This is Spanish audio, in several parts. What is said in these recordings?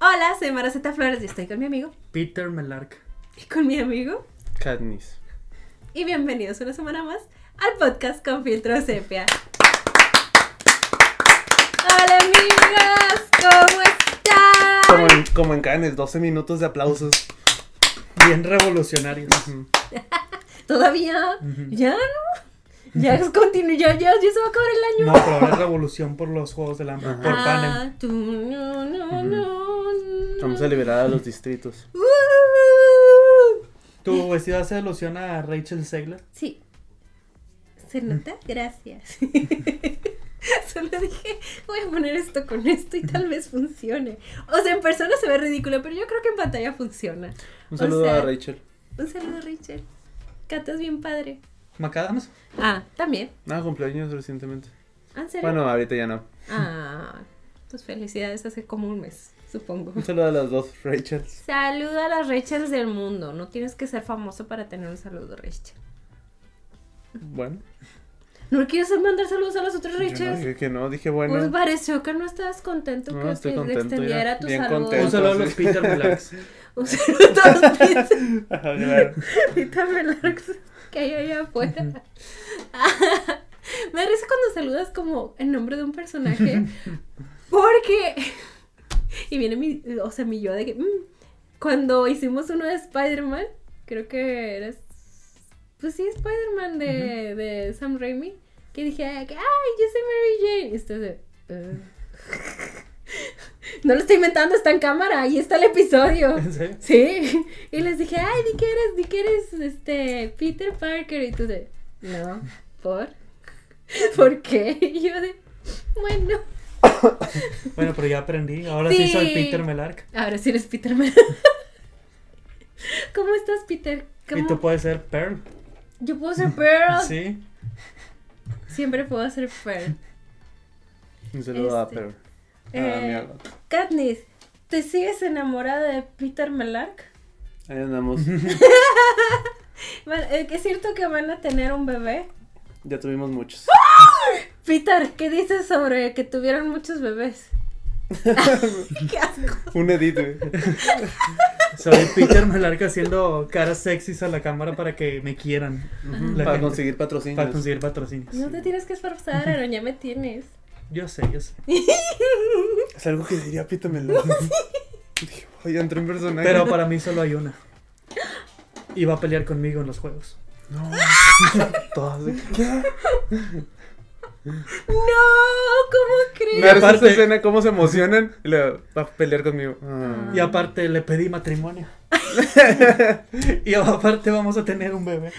Hola, soy Maraceta Flores y estoy con mi amigo Peter Melark. y con mi amigo. Katniss. Y bienvenidos una semana más al podcast con filtro sepia. Hola amigas, ¿cómo están? Como en, como en Cannes, 12 minutos de aplausos. Bien revolucionarios. ¿Todavía? ¿Ya no? Ya es continu ya, ya, ya se va a acabar el año. No, pero ahora es revolución por los Juegos del Hambre. Ajá. Por Panem. Ah, tú, no, no, no, Vamos a liberar a los distritos. Uh. ¿Tu vestido hace alusión a Rachel Segler? Sí. ¿Se nota? Gracias. Solo dije, voy a poner esto con esto y tal vez funcione. O sea, en persona se ve ridículo, pero yo creo que en pantalla funciona. Un O saludo sea, a Rachel. Un saludo, Richard. Catas bien padre. ¿Macadams? Ah, también. Ah, cumpleaños recientemente. Ah, ¿en serio? Bueno, ahorita ya no. Ah, pues felicidades hace como un mes, supongo. Un saludo a las dos Rachels. Saluda a las Rachels del mundo. No tienes que ser famoso para tener un saludo, Rachel. Bueno. ¿No quieres mandar saludos a las otras no Rachels? dije que no, dije bueno. Pues pareció que no estabas contento No, que estoy te contento extendiera ya, tu bien saludo. contento. Un saludo a los. Peter Melarks. Un saludo a los Peter-. Peter Melarks que hay allá afuera. Me da risa cuando saludas como el nombre de un personaje. Porque. Y viene mi. O sea, mi yo de que. mm, cuando hicimos uno de Spider-Man, creo que eras. Pues sí, Spider-Man de, de Sam Raimi. Que dije, ay, que, ay, yo soy Mary Jane. Y esto de. "Uh". No lo estoy inventando, está en cámara, ahí está el episodio. Sí, y les dije, ay, di que eres, di que eres, este, Peter Parker, y tú de, no, ¿por? ¿Por qué? Y yo de, bueno, Bueno, pero ya aprendí. Ahora sí, Sí. soy Peter Melark. ahora sí eres Peter Man. ¿Cómo estás, Peter? ¿Cómo? Y tú puedes ser Pearl. Yo puedo ser Pearl, Sí. siempre puedo ser Pearl. Un saludo Este, a Per. Eh, A mi algo. Katniss, ¿te sigues enamorada de Peter Melark? Ahí andamos. Bueno, eh, ¿Es cierto que van a tener un bebé? Ya tuvimos muchos. Peter, ¿qué dices sobre que tuvieron muchos bebés? ¡Qué asco! Un edit. Soy Peter Melark haciendo caras sexys a la cámara para que me quieran. Para gente. conseguir patrocinios. Para conseguir patrocinios. No te tienes que esforzar, Aaron, ya me tienes. Yo sé, yo sé. Es algo que diría Pito Melón. Dije, oye, entré en personaje. Pero para mí solo hay una. Y va a pelear conmigo en los juegos. No. Todas de ¿qué? No, ¿cómo crees? Risa aparte- esa escena, cómo se emocionan. Y le va a pelear conmigo. Ah. Y aparte le pedí matrimonio. y aparte vamos a tener un bebé.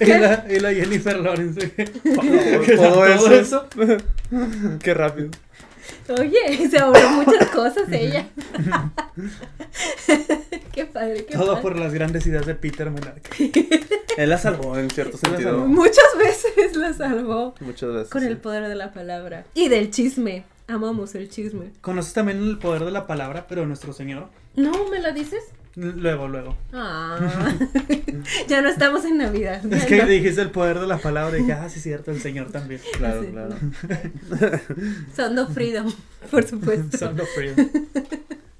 Y, la, y la Jennifer Lawrence. ¿Qué Todo eso. Qué rápido. Oye, se ahorró muchas cosas ella. qué padre, qué Todo padre. por las grandes ideas de Peter Melark. Él la salvó en cierto sentido. Muchas veces la salvó Muchas veces. con el poder de la palabra. Y del chisme. Amamos el chisme. Conoces también el poder de la palabra, pero nuestro Señor. ¿No me la dices? Luego, luego. Ah. ya no estamos en Navidad. Es que no. dijiste el poder de la palabra y dije, ah, sí, es cierto, el Señor también. Claro, Sí. claro. Son of Freedom, por supuesto. Son of freedom.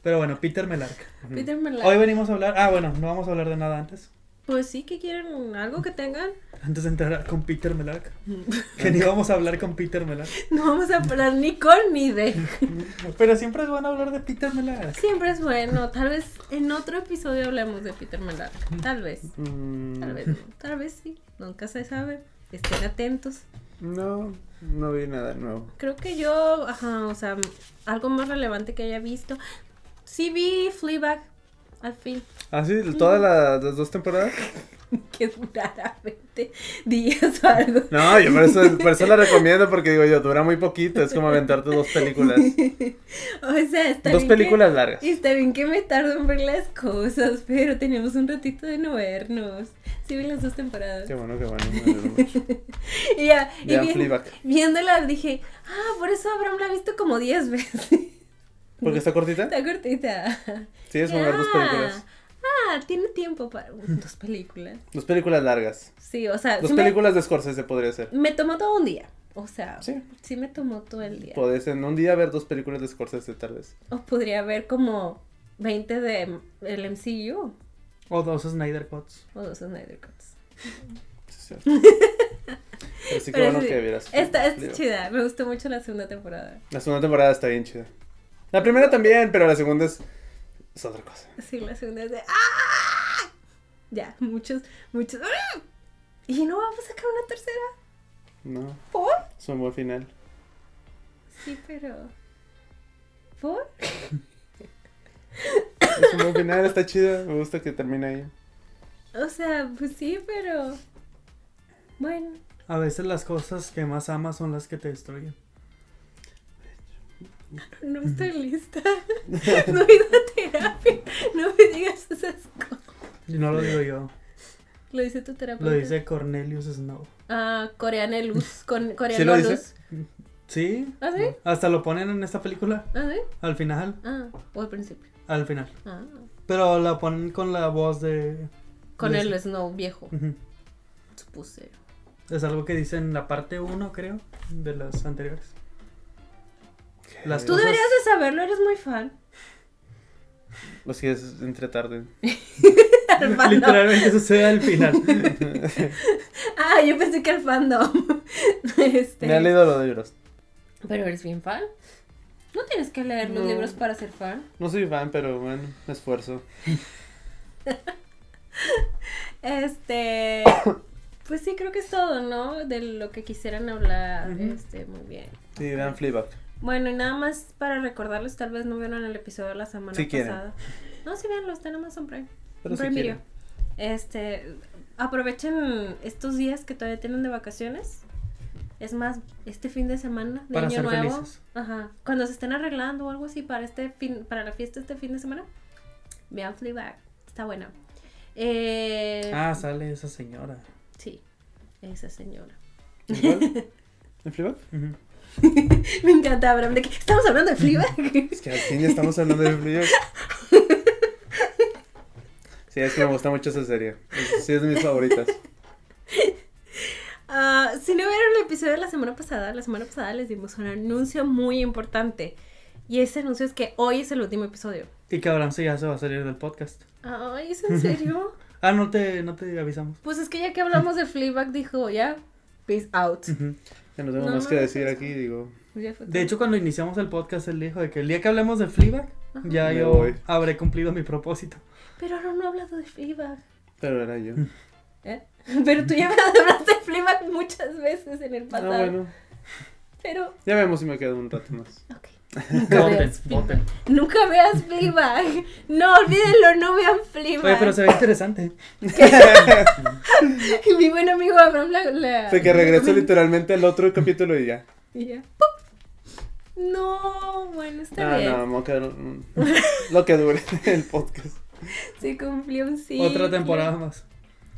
Pero bueno, Peter Melark. Peter Melark. Hoy venimos a hablar. Ah, bueno, no vamos a hablar de nada antes. Pues sí, que quieren algo que tengan. Antes de entrar con Peter Melark. Que ni vamos a hablar con Peter Melark. No vamos a hablar ni con ni de. Pero siempre es bueno hablar de Peter Melark. Siempre es bueno. Tal vez en otro episodio hablemos de Peter Melark. Tal vez. Mm, Tal vez. no, Tal vez sí. Nunca se sabe. Estén atentos. No, no vi nada nuevo. Creo que yo, ajá, o sea, algo más relevante que haya visto. Sí vi Fleabag al fin. ¿Ah, sí? ¿Todas las, las dos temporadas? Que durara 20 días o algo. No, yo por eso, por eso la recomiendo porque digo yo, dura muy poquito, es como aventarte dos películas. O sea, está Dos bien películas largas. Que, está bien que me tardo en ver las cosas, pero teníamos un ratito de no vernos. Sí vi las dos temporadas. Qué bueno, qué bueno. Y ya, y Vean vi- Fleabag. viéndola dije, ah, por eso Abraham la ha visto como 10 veces. ¿Porque está cortita? Está cortita. Sí, es como ver dos películas. Ah, tiene tiempo para dos películas. Dos películas largas. Sí, o sea, Dos sí me- películas de Scorsese podría ser. me, tomó todo un día. O sea, sí. Sí. me tomó todo el día. Podés en un día ver dos películas de Scorsese, tal vez. O podría haber como 20 de el MCU O dos Snyder Cuts. o dos Snyder Cuts. Sí, es cierto. Pero sí que Pero bueno sí, que vieras. Esta es chida, me gustó mucho la segunda temporada. La segunda temporada está bien chida. La primera también, pero la segunda es, es otra cosa. Sí, la segunda es de ¡Ah! Ya, muchos, muchos. ¡Ah! ¿Y no vamos a sacar una tercera? No, ¿Por? es un buen final. Sí, pero. ¿Por? Es un buen final, está chida. Me gusta que termine ahí. O sea, pues sí, pero. Bueno. A veces las cosas que más amas son las que te destruyen. No estoy lista. No he ido a terapia. No me digas esas cosas. No lo digo yo, Lo dice tu terapeuta. lo dice Cornelius Snow. Ah, coreana luz. Con, ¿Sí dice? luz. ¿Sí? ¿Ah, sí? Hasta lo ponen en esta película, ¿Ah, sí? al final, Ah, o al principio. al final. Ah. Pero la ponen con la voz de... Con de- el Snow viejo. Supuse. Es algo que dice en la parte 1, creo, de las anteriores. Las Tú cosas- deberías de saberlo, eres muy fan. Lo sigues entre tarde. Al. Literalmente sucede al final. Ah, yo pensé que el fandom. este... Me ha leído los libros. Pero eres bien fan. No tienes que leer los libros para ser fan. No soy fan, pero bueno, me esfuerzo. Este. Pues sí, creo que es todo, ¿no? De lo que quisieran hablar. Este, muy bien. Sí, vean Fleabag. Bueno, y nada más para recordarles, tal vez no vieron el episodio de la semana Si quieren. pasada. No, sí, véanlo, está en Amazon Prime. Pero si Prime Video. Este, aprovechen estos días que todavía tienen de vacaciones. Es más, este fin de semana de Para año ser nuevo. felices. Ajá. Cuando se estén arreglando o algo así para este fin, para la fiesta este fin de semana, vean Fleabag. Está buena. Eh, Ah, sale esa señora. Sí, esa señora. ¿En Fleabag? Me encanta, Abraham, de que estamos hablando de Fleabag. Es que al fin ya estamos hablando de Fleabag. Sí, es que me gusta mucho esa serie. Es- Sí, es de mis favoritas. Ah, si no vieron el episodio de la semana pasada, la semana pasada les dimos un anuncio muy importante. Y ese anuncio es que hoy es el último episodio. Y que Abraham se ya se va a salir del podcast. Ay, ¿es en serio? Ah, no te, no te avisamos. pues es que ya que hablamos de Fleabag dijo, ya, peace out. Ujú. No tengo No, más que decir aquí, digo. Fue De hecho, cuando iniciamos el podcast, él dijo de que el día que hablemos de Fleabag, Ajá. ya Me yo voy. habré cumplido mi propósito. Pero ahora no he hablado de Fleabag. Pero era yo. ¿eh? Pero tú ya me hablaste de Fleabag muchas veces en el Ah, pasado. bueno. Pero, Ya vemos si me quedo un rato más. ok. Nunca Voten, veas voten. Nunca veas Fleabag. No, olvídenlo, no vean Fleabag. Oye, pero se ve interesante. Abraham la... la- De que regreso literalmente al otro capítulo y ya. Y ya. ¡pup! No, bueno, está Ah, bien. no, a quedar lo que dure el podcast. Se cumplió un ciclo. Otra temporada más.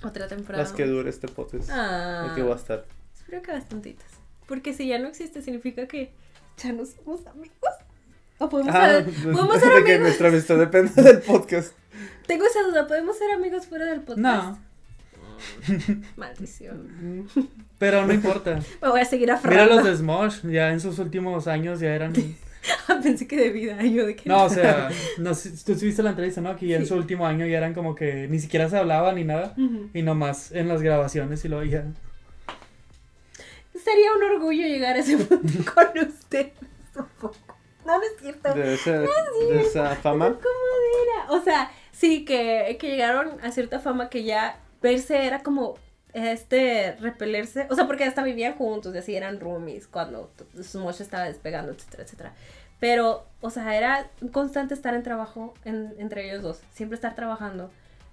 Otra temporada. Las que dure este podcast. Ah. Aquí voy a estar. Espero que bastantitas. Porque si ya no existe, significa que ya no somos amigos. O podemos, Ah, ser, podemos ser de que amigos. nuestra amistad depende del podcast. Tengo esa duda, ¿podemos ser amigos fuera del podcast? No, Maldición. pero no importa. Me voy a seguir Mira aferrando. los de Smosh, ya en sus últimos años ya eran... Pensé que de vida, yo de que No, o sea, no tú sí viste la entrevista, ¿no? Que ya en su último año ya eran como que ni siquiera se hablaba ni nada. Y nomás en las grabaciones y lo ya. Sería un orgullo llegar a ese punto con usted. No, no es cierto. De, esa, de esa fama. ¿Cómo era? O sea, sí, que, que llegaron a cierta fama que ya verse era como este repelerse, o sea, porque hasta vivían juntos y así eran roomies cuando t- Smosh estaba despegando, etcétera, etcétera. Pero, o sea, era constante estar en trabajo en- entre ellos dos, siempre estar trabajando.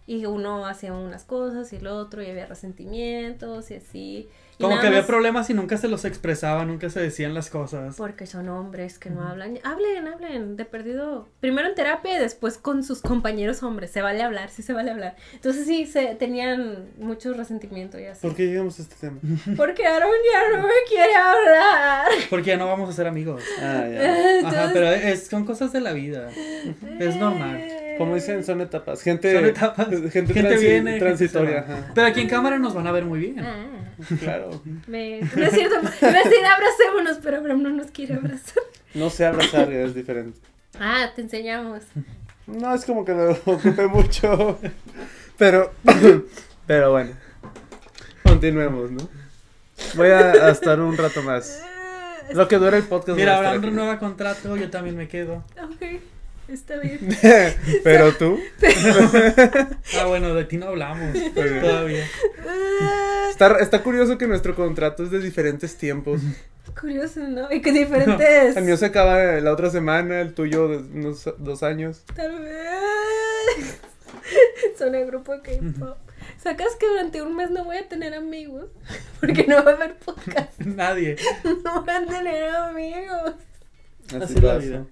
Y uno hacía unas cosas y el otro, y había resentimientos y así. Como nada que había problemas y nunca se los expresaba, nunca se decían las cosas. Porque son hombres que no hablan. Hablen, hablen, de perdido. Primero en terapia y después con sus compañeros hombres. Se vale hablar, sí se vale hablar. Entonces sí, se tenían mucho resentimiento y así. ¿Por qué llegamos a este tema? Porque Aaron ya no me quiere hablar. Porque ya no vamos a ser amigos. Ah, ya. Ajá, pero es, son cosas de la vida. Es normal. Como dicen, son etapas. Gente, Son etapas. gente, Gente transi- viene, transitoria. Pero aquí en cámara nos van a ver muy bien. Ah, Claro. Me... No es cierto, iba a decir abracémonos, pero Abraham no nos quiere abrazar. No sé abrazar, es diferente. Ah, te enseñamos. No, es como que lo ocupé mucho. Pero, pero bueno. Continuemos, ¿no? Voy a, a estar un rato más. Lo que dura el podcast. Mira, Abraham renueva contrato, yo también me quedo. Ok, está bien. Pero tú. Ah, bueno, de ti no hablamos Ok. todavía. Está, está curioso que nuestro contrato es de diferentes tiempos. Curioso, ¿no? Y que diferentes. El mío se acaba la otra semana, el tuyo de unos dos años. Tal vez. Son el grupo K-pop. ¿Sacas que durante un mes no voy a tener amigos? Porque no va a haber podcast. Nadie. No voy a tener amigos. Así, Así es la vida.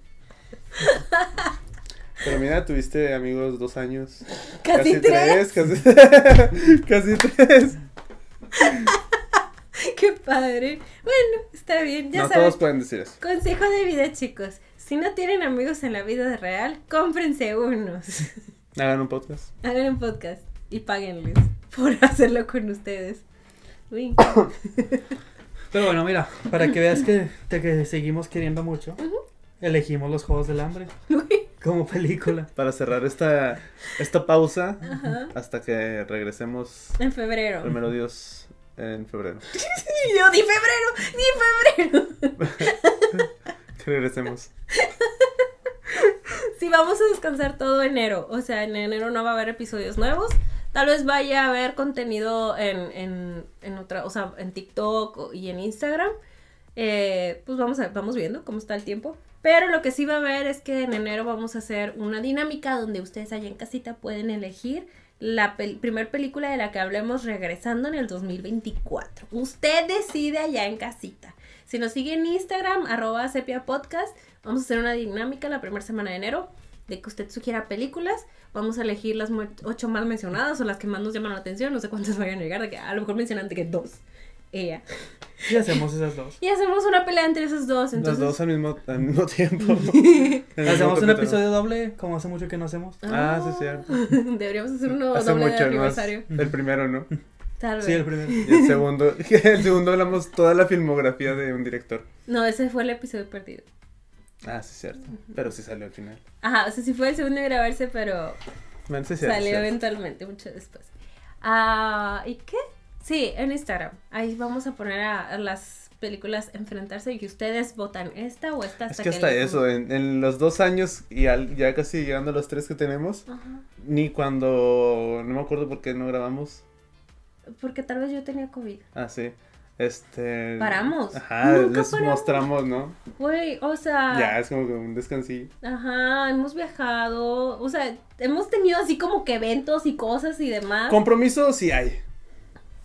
Pero mira, tuviste amigos dos años. Casi, tres. Casi, casi tres. Qué padre. Bueno, está bien. Ya no saben. todos pueden decir eso. Consejo de vida, chicos. Si no tienen amigos en la vida real, cómprense unos. Hagan un podcast. Hagan un podcast y páguenles por hacerlo con ustedes. Uy. Pero bueno, mira, para que veas que te que seguimos queriendo mucho, elegimos los Juegos del Hambre como película. Para cerrar esta, esta pausa Ajá. hasta que regresemos, En febrero. primero Dios, en febrero. Yo, di febrero, di febrero. Que regresemos. Sí, vamos a descansar todo enero. O sea, en enero no va a haber episodios nuevos. Tal vez vaya a haber contenido en, en, en otra, o sea, en TikTok o- y en Instagram. Eh, pues vamos a, vamos viendo cómo está el tiempo. Pero lo que sí va a haber es que en enero vamos a hacer una dinámica donde ustedes allá en casita pueden elegir la pel- primer película de la que hablemos regresando en el 2024. Usted decide allá en casita. Si nos sigue en Instagram, arroba sepia podcast, vamos a hacer una dinámica la primera semana de enero de que usted sugiera películas. Vamos a elegir las ocho más mencionadas o las que más nos llaman la atención. No sé cuántas vayan a llegar, de que a lo mejor mencionan de que dos. Ella. Y hacemos esas dos. Y hacemos una pelea entre esos dos. Entonces, Los dos al mismo, al mismo tiempo. Hacemos un episodio doble, como hace mucho que no hacemos. Ah, sí, es cierto. Deberíamos hacer uno Hace doble de mucho, ¿no? aniversario. El primero, ¿no? Tal vez. Sí, el primero. Y el segundo, el segundo hablamos toda la filmografía de un director. No, ese fue el episodio perdido. Ah, sí, es cierto. Pero sí salió al final. Ajá, o sea, sí fue el segundo en grabarse, pero Bueno, sí, cierto, salió cierto. eventualmente, mucho después. Ah, ¿y qué? Sí, en Instagram. Ahí vamos a poner a, a las películas enfrentarse y ustedes votan esta o esta Es hasta que hasta eso, en, en los dos años y al- ya casi llegando a los tres que tenemos, Ajá. ni cuando, no me acuerdo por qué no grabamos. Porque tal vez yo tenía COVID. Ah, sí. Este. Paramos. Ajá, Nunca les paramos. mostramos, ¿no? Güey, o sea. Ya, es como que un descansillo. Ajá, hemos viajado. O sea, hemos tenido así como que eventos y cosas y demás. Compromiso sí hay.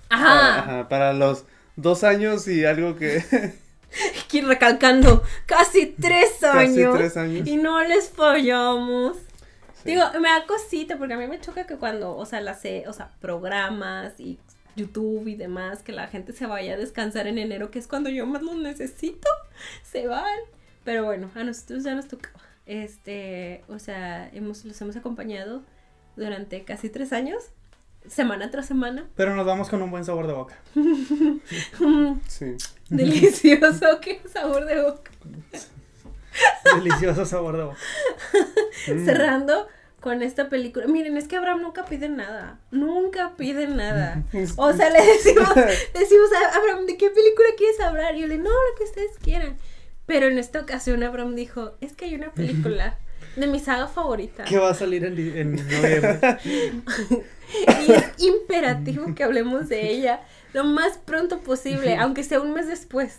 Ajá. Ajá, para los dos años y algo que. Aquí recalcando, casi tres Casi años. tres años. Y no les fallamos. Sí. Digo, me da cosita porque a mí me choca que cuando, o sea, las, o sea, programas y YouTube y demás, que la gente se vaya a descansar en enero, que es cuando yo más los necesito, se van. Pero bueno, a nosotros ya nos tocaba. Este, o sea, hemos, los hemos acompañado durante casi tres años, semana tras semana. Pero nos vamos con un buen sabor de boca. Sí. Delicioso, qué sabor de boca. Delicioso sabor de boca. Cerrando con esta película. Miren, es que Abraham nunca pide nada. Nunca pide nada. O sea, le decimos, le decimos a Abraham, ¿de qué película quieres hablar? Y yo le no, lo que ustedes quieran. Pero en esta ocasión Abraham dijo, es que hay una película de mi saga favorita. Que va a salir en, en noviembre. Y es imperativo que hablemos de ella lo más pronto posible, aunque sea un mes después.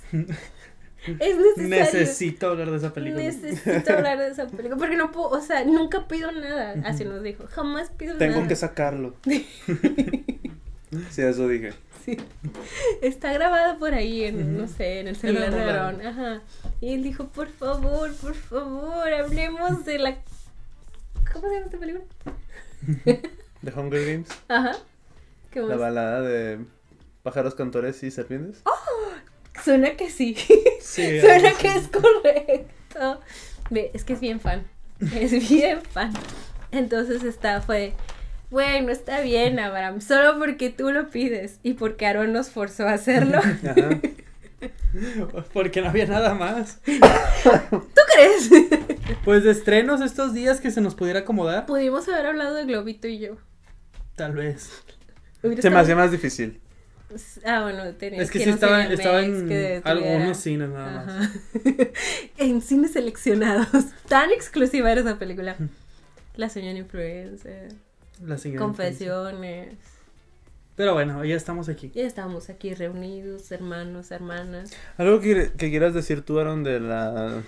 Es necesario. Necesito hablar de esa película. Necesito hablar de esa película. Porque no puedo, o sea, nunca pido nada. Así nos dijo. Jamás pido Tengo nada. que sacarlo. sí, eso dije. Sí. Está grabado por ahí en, no sé, en el celular de. Aarón. Ajá. Y él dijo, por favor, por favor, hablemos de la. ¿Cómo se llama esta película? The Hunger Games. Ajá. ¿Qué La balada de pájaros, cantores y serpientes. Suena que sí. Sí, Suena que es correcto. Ve, es que es bien fan. Es bien fan. Entonces esta fue, bueno, está bien, Abraham, solo porque tú lo pides y porque Aaron nos forzó a hacerlo. Ajá. Porque no había nada más. ¿Tú crees? Pues de estrenos estos días que se nos pudiera acomodar, Pudimos haber hablado de Globito y yo. tal vez. Hubiera Se me estado- hacía más difícil. Ah, bueno, tenía Es que ir sí un estaba, estaba en que algunos cines nada más. En cines seleccionados. Tan exclusiva era esa película. La señora influencer. La siguiente. Confesiones. Pero bueno, ya estamos aquí. Ya estamos aquí reunidos, hermanos, hermanas. ¿Algo que, que quieras decir tú, Aaron, de la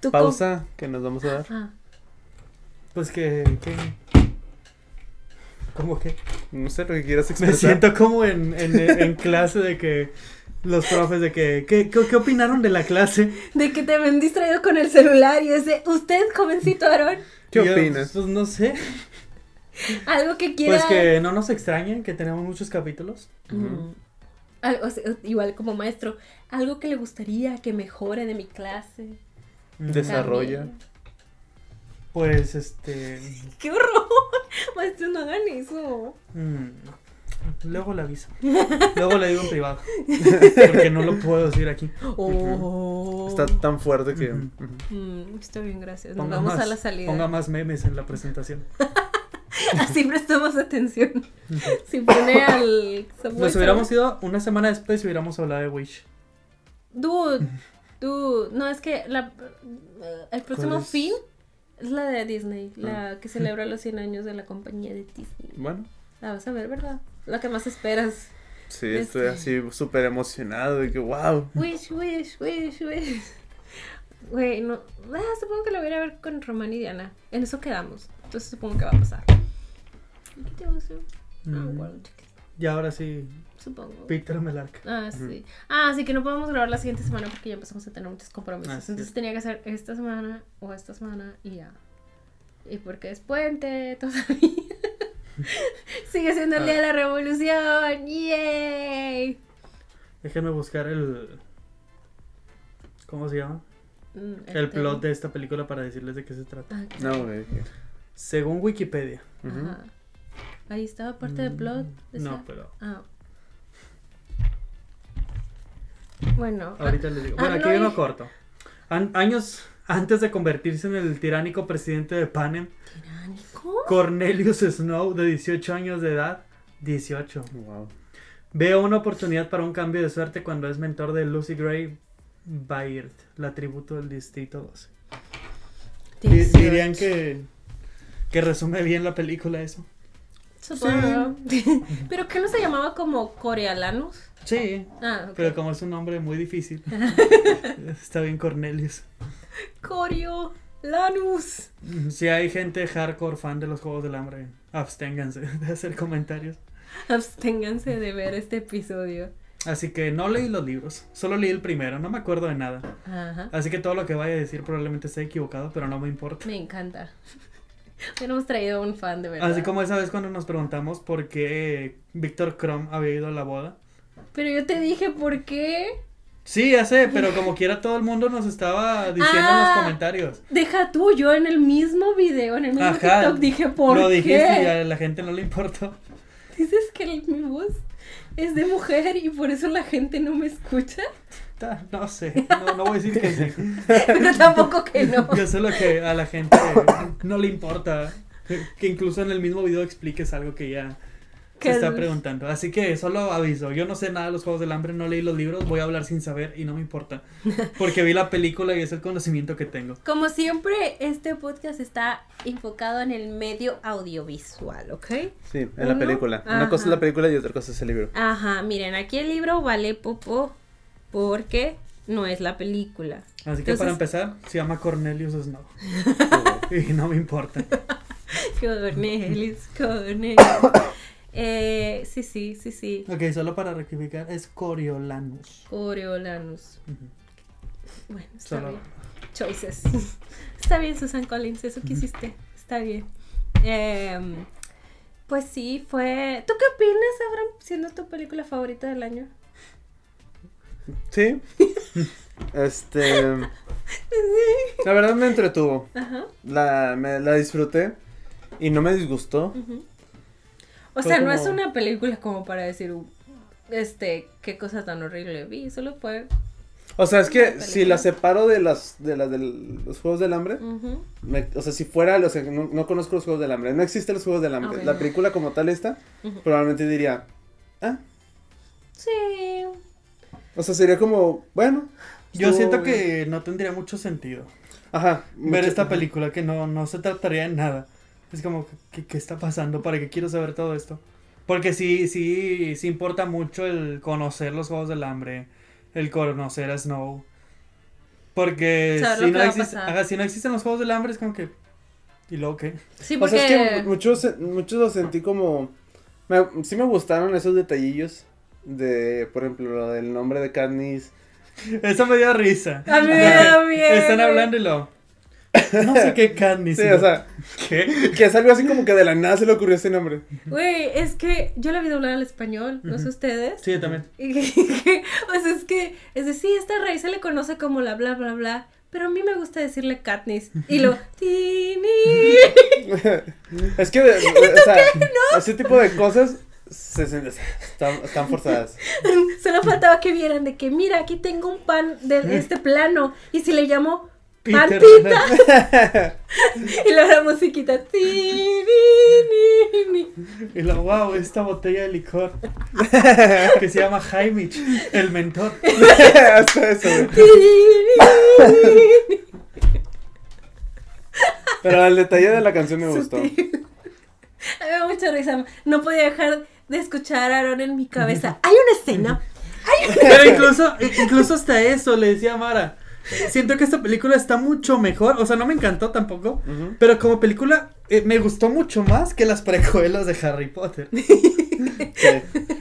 ¿Tú pausa que nos vamos a dar? Ah, Pues que, que... ¿Cómo que? No sé lo que quieras Me expresar. siento como en, en, en clase de que los profes de que, ¿qué, opinaron de la clase? de que te ven distraído con el celular y ese, usted, jovencito Aarón, ¿Qué yo, opinas? Pues no sé. algo que quiera. Pues que no nos extrañen que tenemos muchos capítulos. Al- o sea, igual como maestro, algo que le gustaría que mejore de mi clase. Mm, Desarrolla. También. Pues este... ¡Qué horror! Maestro, no hagan eso. mm, luego le aviso. Luego le digo en privado. Porque no lo puedo decir aquí. Oh. Está tan fuerte que... Mm, está bien, gracias. Nos Ponga vamos más, a la salida. ponga más memes en la presentación. Así prestamos atención. Si pone al. Nos hubiéramos ido una semana después y hubiéramos hablado de Wish. Dude, dude. No, es que la, el próximo ¿Cuál es? fin es la de Disney. La que celebra los 100 años de la compañía de Disney. Bueno, La vas a ver, ¿verdad? La que más esperas. sí, Este- estoy así súper emocionado de que wow. Wish, wish, wish, wish. Güey, no. Ah, supongo que lo voy a ir a ver con Román y Diana. En eso quedamos. Entonces supongo que va a pasar. ¿Qué te va a hacer? Ah, Mm. bueno, Y ahora sí, supongo. Peter Melarca. Ah, sí. Ah, sí que no podemos grabar la siguiente semana porque ya empezamos a tener muchos compromisos. Ah, sí. Entonces tenía que hacer esta semana o esta semana y ya. Y porque es puente todavía. Sigue siendo el día de la revolución. ¡Yay! Déjenme buscar el. ¿Cómo se llama? Mm, El plot de esta película para decirles de qué se trata. Ah, No, güey. Según Wikipedia. Ajá. Ahí estaba parte del plot. Mm, No, pero. Ah. Bueno. Ahorita les digo. ah, Bueno, aquí no, hay uno y- corto. An- años antes de convertirse en el tiránico presidente de Panem, ¿Tiránico? Cornelius Snow, de 18 años de edad, 18, Wow. ve una oportunidad para un cambio de suerte cuando es mentor de Lucy Gray Baird, la tributo del Distrito 12. Di- 18. Dirían que, que resume bien la película eso. Supongo. ¿Pero qué no se llamaba como Corealanus? Sí, Ah, pero como es un nombre muy difícil, está bien Cornelius. Coriolanus. Si hay gente hardcore fan de los Juegos del Hambre, absténganse de hacer comentarios. Absténganse de ver este episodio. Así que no leí los libros, solo leí el primero, no me acuerdo de nada. Ajá. Así que todo lo que vaya a decir probablemente esté equivocado, pero no me importa. Me encanta. Hubiéramos traído un fan de verdad. Así como esa vez cuando nos preguntamos por qué Víctor Krum había ido a la boda. Pero yo te dije por qué. Sí, ya sé, pero como quiera todo el mundo nos estaba diciendo en Ah. los comentarios. Deja tú, yo en el mismo video, en el mismo Ajá, TikTok dije por Lo qué. dijiste y a la gente no le importó. Dices que mi voz es de mujer y por eso la gente no me escucha. No sé, no, no voy a decir que sí. Pero tampoco que no. Yo sé lo que a la gente no le importa. Que, incluso en el mismo video expliques algo que ya se está preguntando. Así que solo aviso. Yo no sé nada de los Juegos del Hambre, no leí los libros, voy a hablar sin saber y no me importa. Porque vi la película y es el conocimiento que tengo. Como siempre, este podcast está enfocado en el medio audiovisual, ¿ok? Sí, en la Uno, película. Una ajá. cosa es la película y otra cosa es el libro. Ajá, miren, aquí el libro vale popo porque no es la película. Así que para empezar, se llama Cornelius Snow. Y no me importa. Cornelius, Cornelius. Eh, sí, sí, sí, sí. Ok, solo para rectificar, es Coriolanus. Coriolanus. Bueno, está Solo. bien. Choices. Está bien, Susan Collins, eso que hiciste. Está bien. Em, pues sí, fue. ¿Tú qué opinas, Abraham, siendo tu película favorita del año? Sí. Este. La verdad me entretuvo. Ajá. La, me, la disfruté. Y no me disgustó. O Fue sea, no es una película como para decir, "Uh, este, qué cosa tan horrible vi, solo fue... O sea, es que si la separo de las de las de los Juegos del Hambre, me- o sea, si fuera, o sea, no, no conozco los Juegos del Hambre, no existen los Juegos del Hambre. La película como tal esta, probablemente diría, ah, Sí. O sea, sería como, bueno. Yo estuvo siento bien. que no tendría mucho sentido Ajá. ver mucho- esta película, que no, no se trataría de nada. Es como, ¿qué, qué está pasando? ¿Para qué quiero saber todo esto? Porque sí, sí, sí importa mucho el conocer los Juegos del Hambre, el conocer a Snow. Porque lo si no, existe- ajá, si no existen los Juegos del Hambre es como que... ¿Y luego qué? Sí, O porque... sea, es que muchos, muchos los sentí como, me- sí me gustaron esos detallillos de, por ejemplo, lo del nombre de Katniss. Eso me dio risa. A mí me da miedo. Están hablando y lo... No sé qué Katniss. Sí, o sea, ¿Qué? que es algo así como que de la nada se le ocurrió ese nombre. Güey, es que yo la vi doblar al español, no sé ustedes. Sí, yo también. Y que- o sea, es que, es decir, esta raíz se le conoce como la bla bla bla, pero a mí me gusta decirle Katniss. Y lo, tini. es que, o sea, ese tipo de cosas se, se- están, están forzadas. Solo faltaba que vieran de que, mira, aquí tengo un pan de este plano. Y si le llamo Peter. Pantita. y luego la musiquita. tini, ni, ni. Y lo, wow, esta botella de licor. que se llama Jaimich, el mentor. Hasta eso, Pero el detalle de la canción me gustó. Sutil. Me da mucha risa. No podía dejar de escuchar a Aaron en mi cabeza. Hay una escena. Pero incluso, incluso hasta eso le decía a Mara. Siento que esta película está mucho mejor. O sea, no me encantó tampoco. Pero como película eh, me gustó mucho más que las precuelas de Harry Potter. Sí.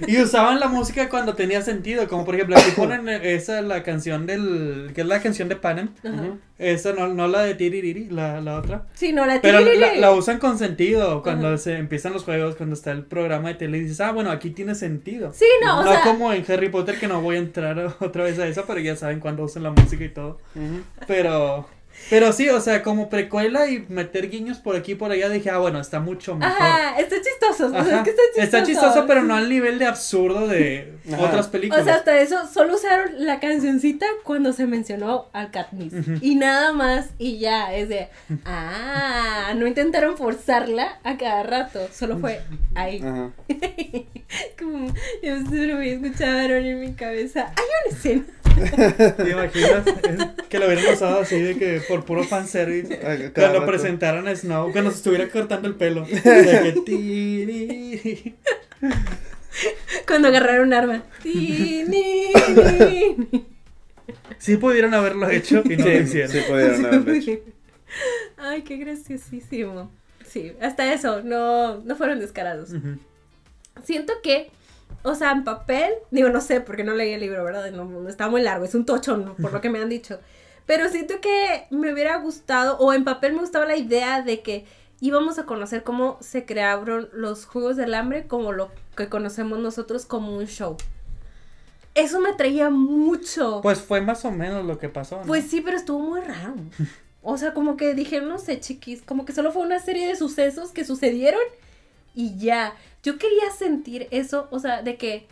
Y usaban la música cuando tenía sentido. Como por ejemplo, aquí ponen eh, esa, la canción del. que es la canción de Panem. Ajá. Esa no, no la de Tiririri, la, la otra. Sí, no, la Pero la, la usan con sentido cuando Ajá. se empiezan los juegos, cuando está el programa de tele y dices, ah, bueno, aquí tiene sentido. Sí, no, o no sea. como en Harry Potter que no voy a entrar otra vez a eso, pero ya saben cuando usan la música y todo. Pero, pero sí, o sea, como precuela y meter guiños por aquí y por allá, dije, ah, bueno, está mucho mejor. Ajá, está chistoso. O sea, Ajá. es que está chistoso. Está chistoso, pero no al nivel de absurdo de Ajá. otras películas. O sea, hasta eso, solo usaron la cancioncita cuando se mencionó al Katniss. Y nada más, y ya, es de, ah, no intentaron forzarla a cada rato, solo fue ahí. Ajá. Como, yo solo voy a escuchar a Aaron en mi cabeza. Hay una escena. ¿Te imaginas? Que lo hubieran usado así de que por puro fanservice. Cuando rato. presentaran a Snow, cuando se estuviera cortando el pelo. De que tiri. Cuando agarraron un arma. Sí pudieron haberlo hecho y no lo Sí, hicieron. sí pudieron haberlo hecho. Ay, qué graciosísimo. Sí, hasta eso, no, no fueron descarados. Siento que, o sea, en papel, digo, no sé, porque no leí el libro, ¿verdad? No, no está muy largo, es un tocho, ¿no? por lo que me han dicho. Pero siento que me hubiera gustado, o en papel me gustaba la idea de que íbamos a conocer cómo se crearon los Juegos del Hambre como lo que conocemos nosotros como un show. Eso me atraía mucho. Pues fue más o menos lo que pasó. ¿no? Pues sí, pero estuvo muy raro. O sea, como que dije, no sé, chiquis, como que solo fue una serie de sucesos que sucedieron y ya. Yo quería sentir eso, o sea, de que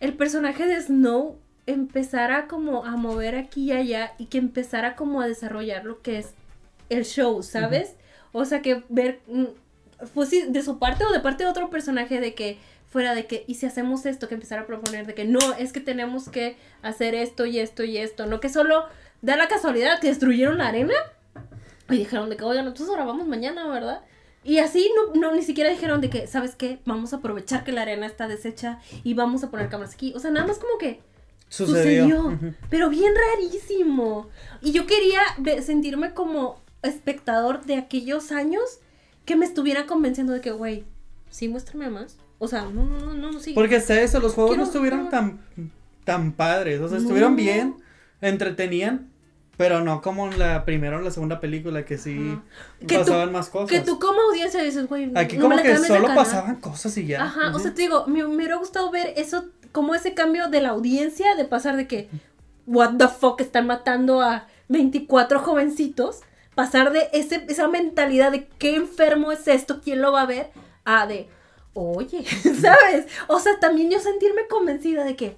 el personaje de Snow empezara como a mover aquí y allá y que empezara como a desarrollar lo que es el show, ¿sabes? O sea, que ver, mm, pues sí, de su parte o de parte de otro personaje de que fuera de que, y si hacemos esto, que empezara a proponer de que no, es que tenemos que hacer esto y esto y esto, no que solo da la casualidad que destruyeron la arena y dijeron de que, oigan, nosotros grabamos mañana, ¿verdad? Y así no, no, ni siquiera dijeron de que, ¿sabes qué? Vamos a aprovechar que la arena está deshecha y vamos a poner cámaras aquí. O sea, nada más como que Sucedió. Pero bien rarísimo. Y yo quería sentirme como espectador de aquellos años que me estuvieran convenciendo de que, güey, sí, muéstrame más. O sea, no, no, no, no, sí. Porque hasta eso, los juegos Quiero- no estuvieron no. tan, tan padres. O sea, estuvieron bien, entretenían, pero no como en la primera o la segunda película que sí tú- pasaban más cosas. Que tú como audiencia dices, güey, Aquí no como me la que solo pasaban cosas y ya. Ajá, o sea, te digo, me, me hubiera gustado ver eso, como ese cambio de la audiencia, de pasar de que, what the fuck, están matando a 24 jovencitos, pasar de ese, esa mentalidad de qué enfermo es esto, quién lo va a ver, a de, oye, ¿sabes? O sea, también yo sentirme convencida de que,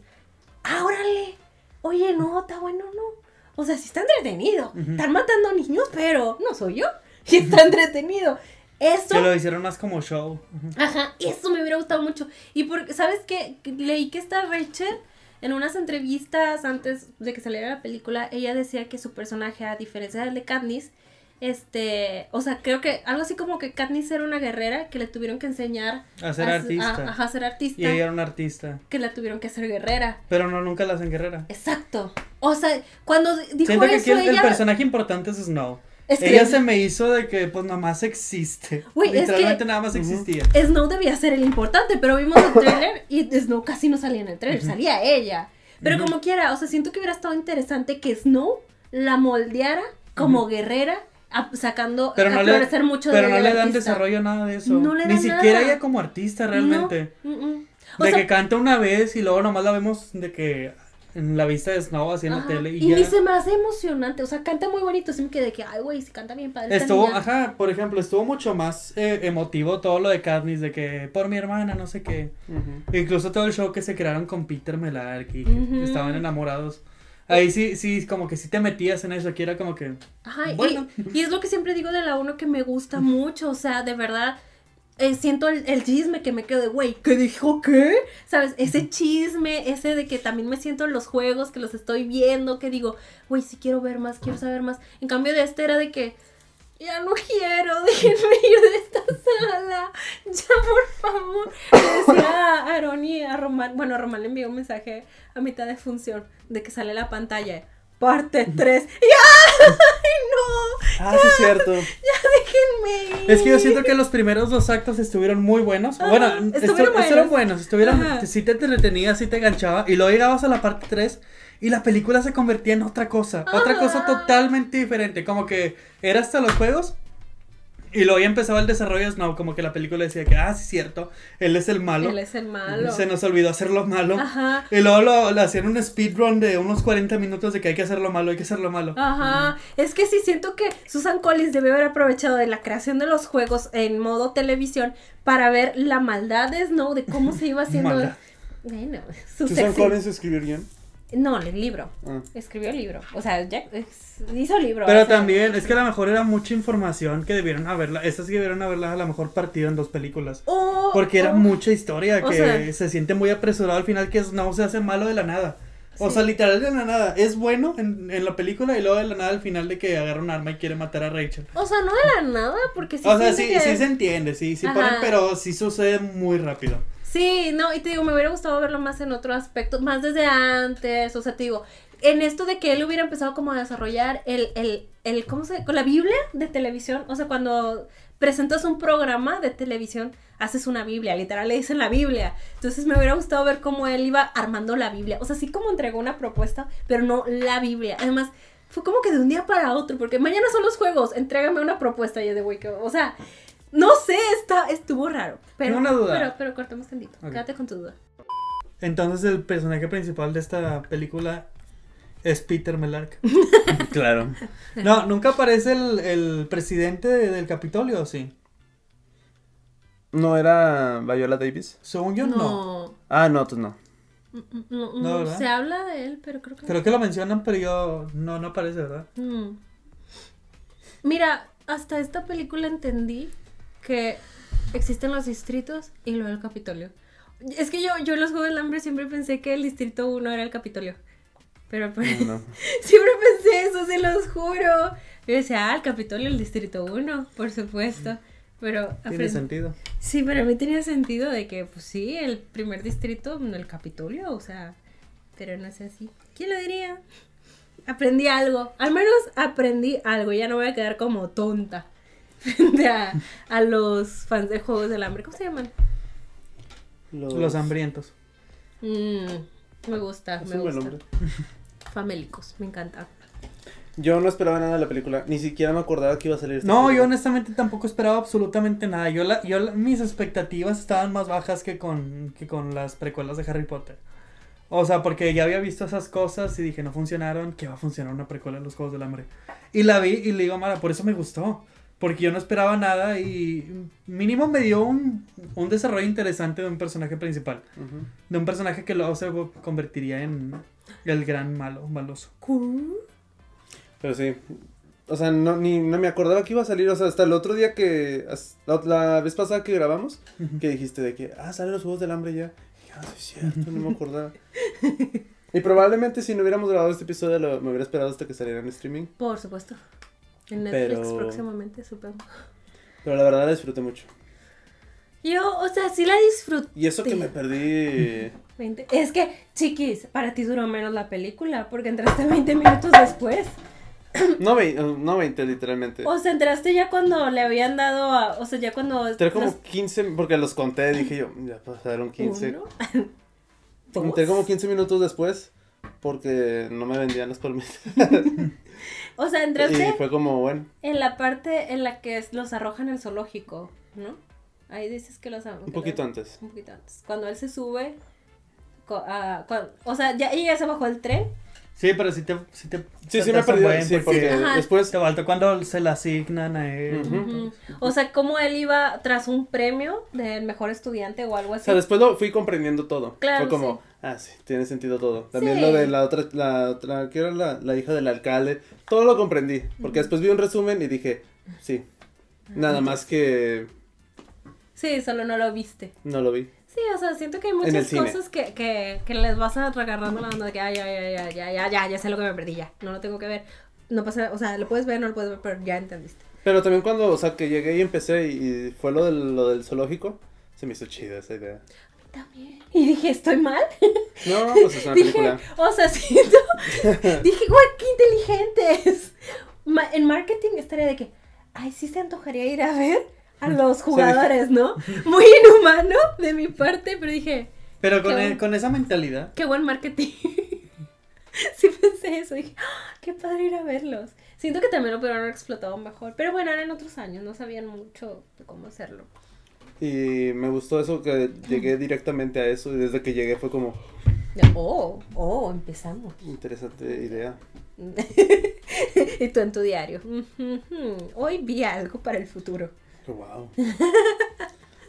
ah, órale, oye, no, está bueno, no. O sea, sí está entretenido. Están matando niños, pero no soy yo. Y está entretenido. Eso. Que lo hicieron más como show. Ajá, eso me hubiera gustado mucho. Y porque, ¿sabes qué? Leí que está Rachel en unas entrevistas antes de que saliera la película, ella decía que su personaje, a diferencia del de Katniss, este, o sea, creo que algo así como que Katniss era una guerrera que le tuvieron que enseñar a ser artista. A, a, ser artista. Y ella era una artista. Que la tuvieron que hacer guerrera. Pero no, nunca la hacen guerrera. Exacto. O sea, cuando dijo Siento que eso, aquí el, personaje importante es Snow. Es que- Ella se me hizo de que pues nada más existe. Es que- Literalmente nada más existía. Snow debía ser el importante, pero vimos el trailer y Snow casi no salía en el trailer, salía ella. Pero como quiera, o sea, siento que hubiera estado interesante que Snow la moldeara como guerrera, sacando Pero a no le, florecer mucho pero de no le dan artista. desarrollo a nada de eso. No le Ni dan siquiera nada. ella como artista realmente. No, mm, mm. O de sea, que canta una vez y luego nomás la vemos de que en la vista de Snow así en la ajá, tele y, y ya. ni se me hace emocionante, o sea, canta muy bonito, sí me quedé que, ay, güey, si canta bien padre. esta Estuvo, niña". ajá, por ejemplo, estuvo mucho más eh, emotivo todo lo de Katniss, de que por mi hermana, no sé qué. Ujú. Incluso todo el show que se crearon con Peter Melark y que Ujú. estaban enamorados. Ahí sí, sí, como que sí te metías en eso, aquí era como que... Ajá, y- Bueno. y, es lo que siempre digo de la 1 que me gusta mucho, o sea, de verdad, eh, siento el, el chisme que me quedo de, güey, ¿qué dijo qué? ¿Sabes? Ese chisme, ese de que también me siento en los juegos, que los estoy viendo, que digo, güey, sí quiero ver más, quiero saber más. En cambio de este era de que, ya no quiero, déjenme ir de esta sala, ya por favor. Le decía a Aaron y a Román, bueno, Román le envió un mensaje a mitad de función de que sale la pantalla, parte 3. ¡Ya! ¡Ay, no! Ah, sí, es cierto. Ya déjenme ir. Es que yo siento que los primeros dos actos estuvieron muy buenos. Bueno, estuvieron estu- buenos. estuvieron buenos. Estuvieron, Ajá. sí te entretenías, sí te enganchaba. Y luego llegabas a la parte 3 y la película se convertía en otra cosa. Otra cosa Ajá. totalmente diferente. Como que era hasta los juegos. Y luego ya empezaba el desarrollo de Snow. Como que la película decía que, ah, sí, cierto. Él es el malo. Él es el malo. Se nos olvidó hacerlo malo. Ajá. Y luego lo, lo hacían un speedrun de unos 40 minutos de que hay que hacerlo malo, hay que hacerlo malo. Ajá, es que sí siento que Susan Collins debió haber aprovechado de la creación de los juegos en modo televisión para ver la maldad de Snow, de cómo se iba haciendo. Bueno, su Susan sexy- Collins escribió guion. No, el libro. Ah. Escribió el libro. O sea, Jack es- hizo el libro. Pero o sea, también, es que a lo mejor era mucha información que debieron haberla. Estas sí debieron haberla a lo mejor partido en dos películas. oh, Porque era oh, mucha historia O que sea- se siente muy apresurado al final que Snow se hace malo de la nada. O Sí. sea, literal de la nada. Es bueno en, en la película y luego de la nada al final de que agarra un arma y quiere matar a Rachel. O sea, no de la nada, porque sí. o sea, sí, que- sí se entiende, sí, sí ponen, pero sí sucede muy rápido. Sí, no, y te digo, me hubiera gustado verlo más en otro aspecto, más desde antes, o sea, te digo, en esto de que él hubiera empezado como a desarrollar el, el, el, ¿cómo se Con la Biblia de televisión, o sea, cuando presentas un programa de televisión, haces una Biblia, literal le dicen la Biblia, entonces me hubiera gustado ver cómo él iba armando la Biblia, o sea, sí como entregó una propuesta, pero no la Biblia, además... Fue como que de un día para otro, porque mañana son los juegos, entrégame una propuesta y de güey, o sea, no sé, está, estuvo raro. Pero, Tengo una duda. Pero, pero cortemos tantito. Ok. Quédate con tu duda. Entonces el personaje principal de esta película es Peter Melark. Claro. No, nunca aparece el, el presidente de- del Capitolio, ¿o sí. ¿No era Viola Davis? Según yo, no. no. Ah, no, tú no. Mm, mm, no, No, no, ¿verdad? se habla de él, pero creo que Creo que lo mencionan, pero yo no, no aparece, ¿verdad? Mm. Mira, hasta esta película entendí que existen los distritos y luego el Capitolio. Es que yo, yo en los Juegos del Hambre siempre pensé que el distrito 1 era el Capitolio. Pero pues, No. siempre pensé eso, se los juro. Yo decía, ah, el Capitolio, el distrito 1, por supuesto. Pero Tiene sentido. Sí, para mí tenía sentido de que, pues sí, el primer distrito, mm, el Capitolio, o sea, pero no es así. ¿Quién lo diría? Aprendí algo, al menos aprendí algo, ya no voy a quedar como tonta frente a, a los fans de Juegos del Hambre. ¿Cómo se llaman? Los hambrientos. Mm, me gusta, Es me un buen gusta. nombre. Famélicos, me encanta. Yo no esperaba nada de la película. Ni siquiera me acordaba que iba a salir esta No, yo honestamente tampoco esperaba absolutamente nada. Yo, la, yo la- mis expectativas estaban más bajas que con, que con las precuelas de Harry Potter. O sea, porque ya había visto esas cosas y dije, no funcionaron, que va a funcionar una precuela de los Juegos del Hambre. Y la vi y le digo, Mara, por eso me gustó. Porque yo no esperaba nada y mínimo me dio un, un desarrollo interesante de un personaje principal. De un personaje que luego se convertiría en el gran malo, maloso. Pero sí. O sea, no, ni, no me acordaba que iba a salir. O sea, hasta el otro día que. La, la vez pasada que grabamos, que dijiste de que, ah, salen los juegos del hambre ya. Y dije, ah, sí, es cierto, no me acordaba. y probablemente si no hubiéramos grabado este episodio, lo- me hubiera esperado hasta que saliera en streaming. Por supuesto. En Netflix Pero- próximamente, supongo. Pero la verdad la disfruté mucho. Yo, o sea, sí la disfruté. Y eso que me perdí. 20. Es que, chiquis, para ti duró menos la película porque entraste 20 minutos después. No, ve, no 20, literalmente. O sea, entraste ya cuando le habían dado a. O sea, ya cuando. Entré como los- 15, porque los conté, dije yo, ya pasaron 15. uno, Entré dos. como 15 minutos después, porque no me vendían las palomitas. O sea, Y entraste fue como, bueno, en la parte en la que los arrojan al zoológico, ¿no? Ahí dices que los un poquito antes. Un poquito antes. Cuando él se sube. co- a- o sea, ya, ya se bajó del tren. Sí, pero sí te... Sí, te, Sí, sí me perdí. buen Sí, porque después. Te falta cuando se la asignan a él. O sea, como él iba tras un premio del mejor estudiante o algo O así. sea, después lo fui comprendiendo todo. Claro, Fue como, sí. ah, sí, tiene sentido todo. También Sí. lo de la otra, la otra, que era la, la hija del alcalde. Todo lo comprendí. Porque después vi un resumen y dije, sí. Nada más que Sí, solo no lo viste. no lo vi. Sí, o sea, siento que hay muchas cosas que, que, que les vas a agarrando la onda de que, ay, ya, ya, ya, ya, ya, ya, ya sé lo que me perdí, ya, no lo tengo que ver. No pasa, o sea, lo puedes ver, no lo puedes ver, pero ya entendiste. Pero también cuando, o sea, que llegué y empecé y, y fue lo del, lo del zoológico, se me hizo chida esa idea. También. Y dije, ¿estoy mal? No, pues es una dije, película. o sea, siento, dije, güey, qué inteligentes. Ma- en marketing estaría de que, ay, sí se antojaría ir a ver a los jugadores, ¿no? Muy inhumano de mi parte, pero dije, Pero con, Qué e- con esa mentalidad. Qué buen marketing. sí pensé eso, dije, "Ah, qué padre ir a verlos. Siento que también lo pudieron haber explotado mejor, pero bueno, eran otros años, no sabían mucho de cómo hacerlo. Y me gustó eso que llegué directamente a eso y desde que llegué fue como oh, oh, empezamos. interesante idea. y tú en tu diario. "Ujú, Hoy vi algo para el futuro. Wow.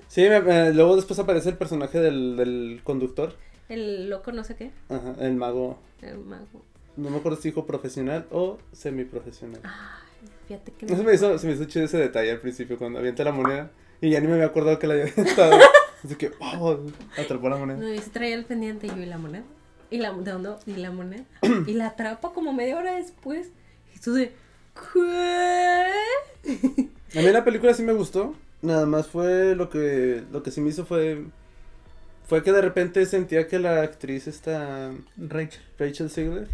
Sí, me- me- luego después aparece el personaje del, del conductor, El loco no sé qué, Ajá, el mago. el mago. No me acuerdo si dijo profesional o semiprofesional. Ay, fíjate que No se me hizo, se me hizo chido ese detalle al principio cuando avienta la moneda y ya ni me había acordado que la había aventado. Así que, wow, atrapó la moneda. No, y se traía el pendiente y yo y la moneda. Y la, ¿de dónde? Y la moneda. y la atrapa como media hora después. Y tú de, ¿qué? A mí la película sí me gustó. Nada más fue lo que lo que sí me hizo fue fue que de repente sentía que la actriz esta Rachel. Rachel Ziegler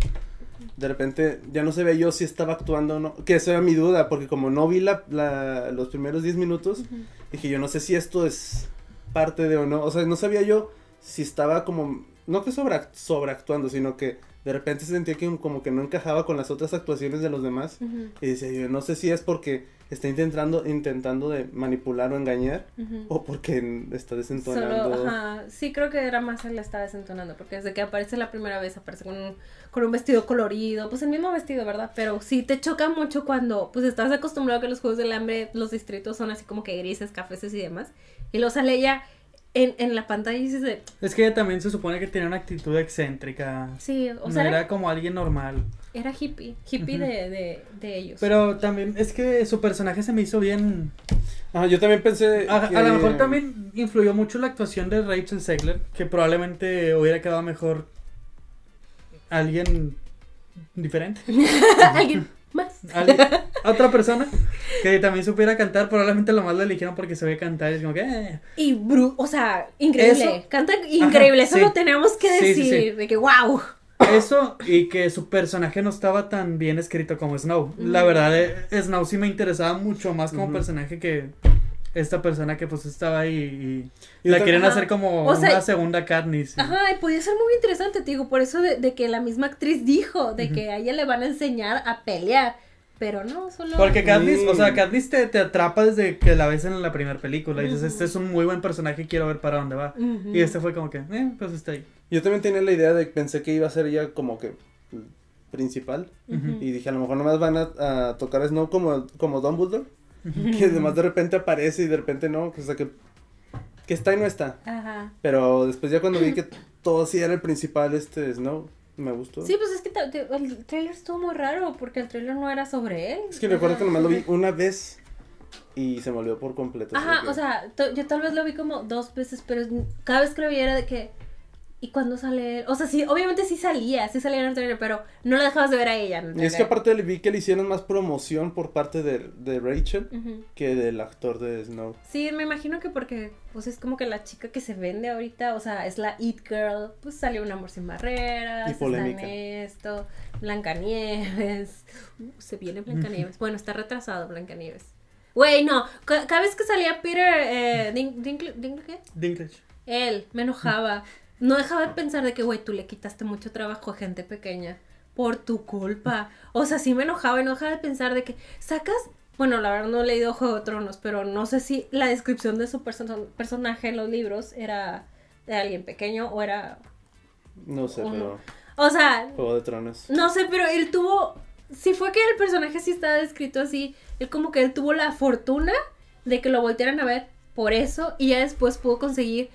de repente ya no sabía yo si estaba actuando o no, que esa era mi duda porque como no vi la, la- los primeros 10 minutos, dije yo no sé si esto es parte de o no, o sea, no sabía yo si estaba como no que sobra, sobreactuando, sino que de repente sentía que como que no encajaba con las otras actuaciones de los demás. Y decía yo, no sé si es porque está intentando, intentando de manipular o engañar o porque está desentonando. Solo, ajá, sí creo que era más él la estaba desentonando, porque desde que aparece la primera vez aparece con un, con un vestido colorido, pues el mismo vestido, ¿verdad? Pero sí te choca mucho cuando pues estás acostumbrado a que los Juegos del Hambre, los distritos son así como que grises, cafeses y demás, y lo sale ella en, en la pantalla y dices de, Es que ella también se supone que tenía una actitud excéntrica. sí, o no sea, era era, como alguien normal. era hippie, hippie de, de, de ellos. Pero también es que su personaje se me hizo bien. Ajá, yo también pensé. A, que- a lo mejor también influyó mucho la actuación de Rachel Zegler, que probablemente hubiera quedado mejor alguien diferente. Alguien más. Otra persona que también supiera cantar, probablemente lo más lo eligieron porque se ve cantar. y Es como que. eh. Y Bru, o sea, increíble. Eso- Canta increíble, eso sí. lo tenemos que Sí, decir. sí, sí. De que wow. Eso y que su personaje no estaba tan bien escrito como Snow. La verdad, eh, Snow sí me interesaba mucho más como personaje que esta persona que pues estaba ahí y, la quieren hacer como O sea- una segunda Katniss. sí. Ajá, y podía ser muy interesante, te digo, por eso de, de que la misma actriz dijo, de que a ella le van a enseñar a pelear. Pero no, solo. Porque Katniss, Sí. o sea, Katniss te, te atrapa desde que la ves en la primera película. Y dices, este es un muy buen personaje, quiero ver para dónde va. Y este fue como que, eh, pues está ahí. Yo también tenía la idea de que pensé que iba a ser ella como que principal. Y dije, a lo mejor nomás van a, a tocar a Snow como, como Dumbledore. Que además de repente aparece y de repente no. O sea, que, que está y no está. Ajá. Pero después ya cuando vi que todo sí era el principal, este Snow, me gustó. Sí, pues es que el trailer estuvo muy raro porque el trailer no era sobre él. Es que recuerdo que nomás lo vi una vez y se me olvidó por completo. Ajá, o sea, yo tal vez lo vi como dos veces, pero cada vez que lo vi era de que. ¿Y cuándo sale él? O sea, sí, obviamente sí salía, sí salía en el trailer, pero no la dejabas de ver a ella. Y es que aparte le vi que le hicieron más promoción por parte de, de Rachel que del actor de Snow. Sí, me imagino que porque, pues es como que la chica que se vende ahorita, o sea, es la It Girl, pues salió un amor sin barreras, Y está polémica. en esto, Blancanieves, uh, se viene Blancanieves, bueno, está retrasado Blancanieves. Güey, no, ca- cada vez que salía Peter, eh, ¿qué? Dinklage. Él, me enojaba. No dejaba de pensar de que, güey, tú le quitaste mucho trabajo a gente pequeña por tu culpa. O sea, sí me enojaba y no dejaba de pensar de que sacas. Bueno, la verdad no he leído Juego de Tronos, pero no sé si la descripción de su perso- personaje en los libros era de alguien pequeño o era. No sé, Uno. pero O sea, Juego de Tronos. no sé, pero él tuvo. Si fue que el personaje sí estaba descrito así, él como que él tuvo la fortuna de que lo voltearan a ver por eso y ya después pudo conseguir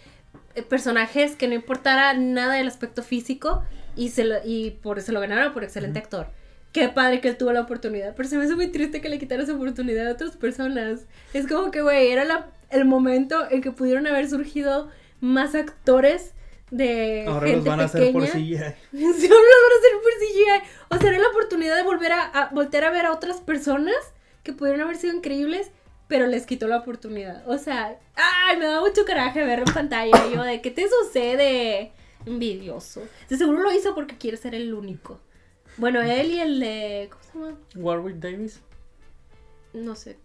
personajes que no importara nada del aspecto físico y se lo, y por se lo ganaron por excelente actor. Qué padre que él tuvo la oportunidad, pero se me hace muy triste que le quitara esa oportunidad a otras personas. Es como que, güey, era la- el momento en que pudieron haber surgido más actores de Ahora gente los van a hacer pequeña. por CGI. Ahora lo van a hacer por CGI. O sea, era la oportunidad de volver a, a voltear a ver a otras personas que pudieron haber sido increíbles, pero les quitó la oportunidad. O sea, ay, me da mucho coraje verlo en pantalla. Yo, de qué te sucede, envidioso. De seguro lo hizo porque quiere ser el único. Bueno, él y el de. ¿Cómo se llama? Warwick Davis. No sé.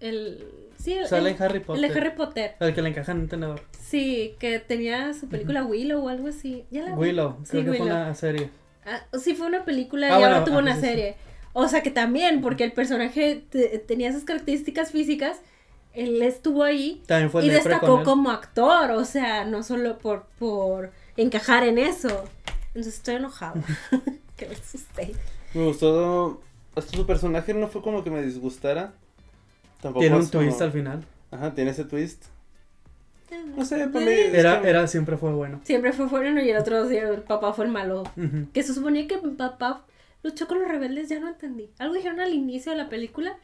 El. Sí, el, Sale el- Harry el Potter. de Harry Potter. El que le encaja en un tenedor. Sí, que tenía su película Willow o algo así. ¿Ya la vi? Willow. Sí, Creo que fue una serie. Ah, sí, fue una película Ah, y ahora tuvo ah, una sí, sí. O sea que también, porque el personaje te- tenía esas características físicas, él estuvo ahí También fue y destacó como actor, o sea, no solo por, por encajar en eso. Entonces estoy enojada. que me asusté. Me gustó. Hasta su personaje no fue como que me disgustara. Tampoco Tiene un como- twist al final. Ajá, tiene ese twist. No sé, para mí. Era, era, siempre fue bueno. Siempre fue bueno y el otro día el papá fue el malo. Que se suponía que mi papá luchó con los rebeldes, ya no entendí. Algo dijeron al inicio de la película,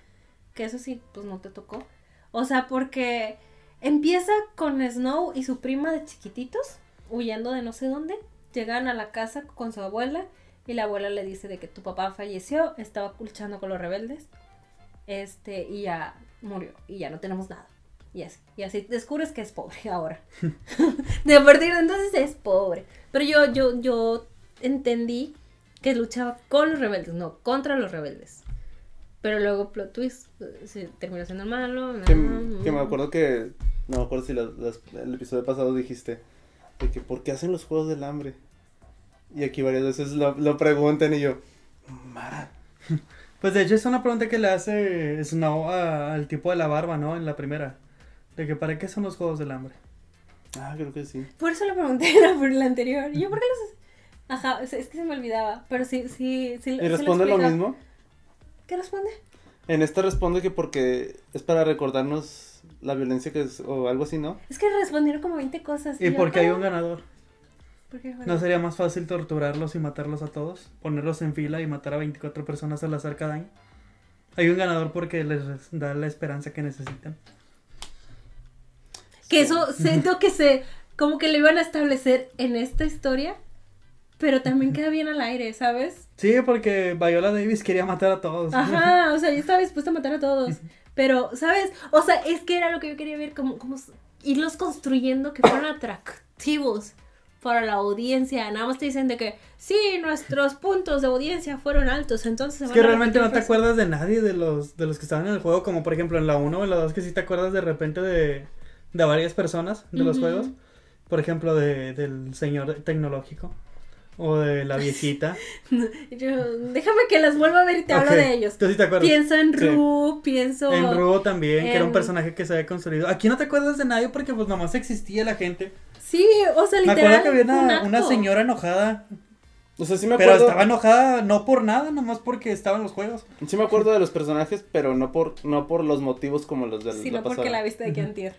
que eso sí, pues no te tocó. O sea, porque empieza con Snow y su prima de chiquititos, huyendo de no sé dónde. Llegan a la casa con su abuela y la abuela le dice de que tu papá falleció, estaba luchando con los rebeldes. Este, y ya murió, y ya no tenemos nada. Y así, y así descubres que es pobre ahora. de a partir de entonces es pobre. Pero yo, yo, yo entendí que luchaba con los rebeldes, no contra los rebeldes. Pero luego plot twist, se terminó siendo el malo. Que, mm, que me acuerdo que. No me acuerdo si las- las- el episodio pasado dijiste. De que, ¿por qué hacen los juegos del hambre? Y aquí varias veces lo, lo preguntan y yo. "Ma". Pues de hecho es una pregunta que le hace Snow a- al tipo de la barba, ¿no? En la primera. De que para qué son los juegos del hambre. Ah, creo que sí. Por eso lo pregunté en la, por la anterior. Yo, ¿por qué los.? Ajá, es es que se me olvidaba. Pero sí, sí, sí. ¿Y responde lo mismo? ¿Qué responde? En esta responde que porque es para recordarnos la violencia que es, o algo así, ¿no? Es que respondieron como 20 cosas. Y porque hay "Ah, un ganador. ¿por qué ¿No sería más fácil torturarlos y matarlos a todos? Ponerlos en fila y matar a 24 personas al azar cada año. Hay un ganador porque les da la esperanza que necesitan. Que eso siento que se. Como que lo iban a establecer en esta historia. Pero también queda bien al aire, ¿sabes? Sí, porque Viola Davis quería matar a todos. Ajá, o sea, yo estaba dispuesta a matar a todos. Pero, ¿sabes? O sea, es que era lo que yo quería ver, como, como irlos construyendo que fueran atractivos para la audiencia. Nada más te dicen de que, sí, nuestros puntos de audiencia fueron altos, entonces Es que realmente no te acuerdas de nadie de los, de los que estaban en el juego, como por ejemplo en la 1 o en la 2 que sí te acuerdas de repente de, de varias personas de los juegos. Por ejemplo, de, del señor tecnológico. O de la viejita. Yo, déjame que las vuelva a ver y te hablo de ellos. ¿Tú sí te acuerdas? Pienso en Sí. Ru, pienso En Rubo también, que era un personaje que se había construido. Aquí no te acuerdas de nadie porque pues nomás existía la gente. Sí, o sea, Me literal. acuerdo que había un una, una señora enojada. O sea, sí me Pero acuerdo. estaba enojada no por nada, nomás porque estaban los juegos. Sí me acuerdo de los personajes, pero no por, no por los motivos como los de Sí, la no porque pasada. la viste de que antier.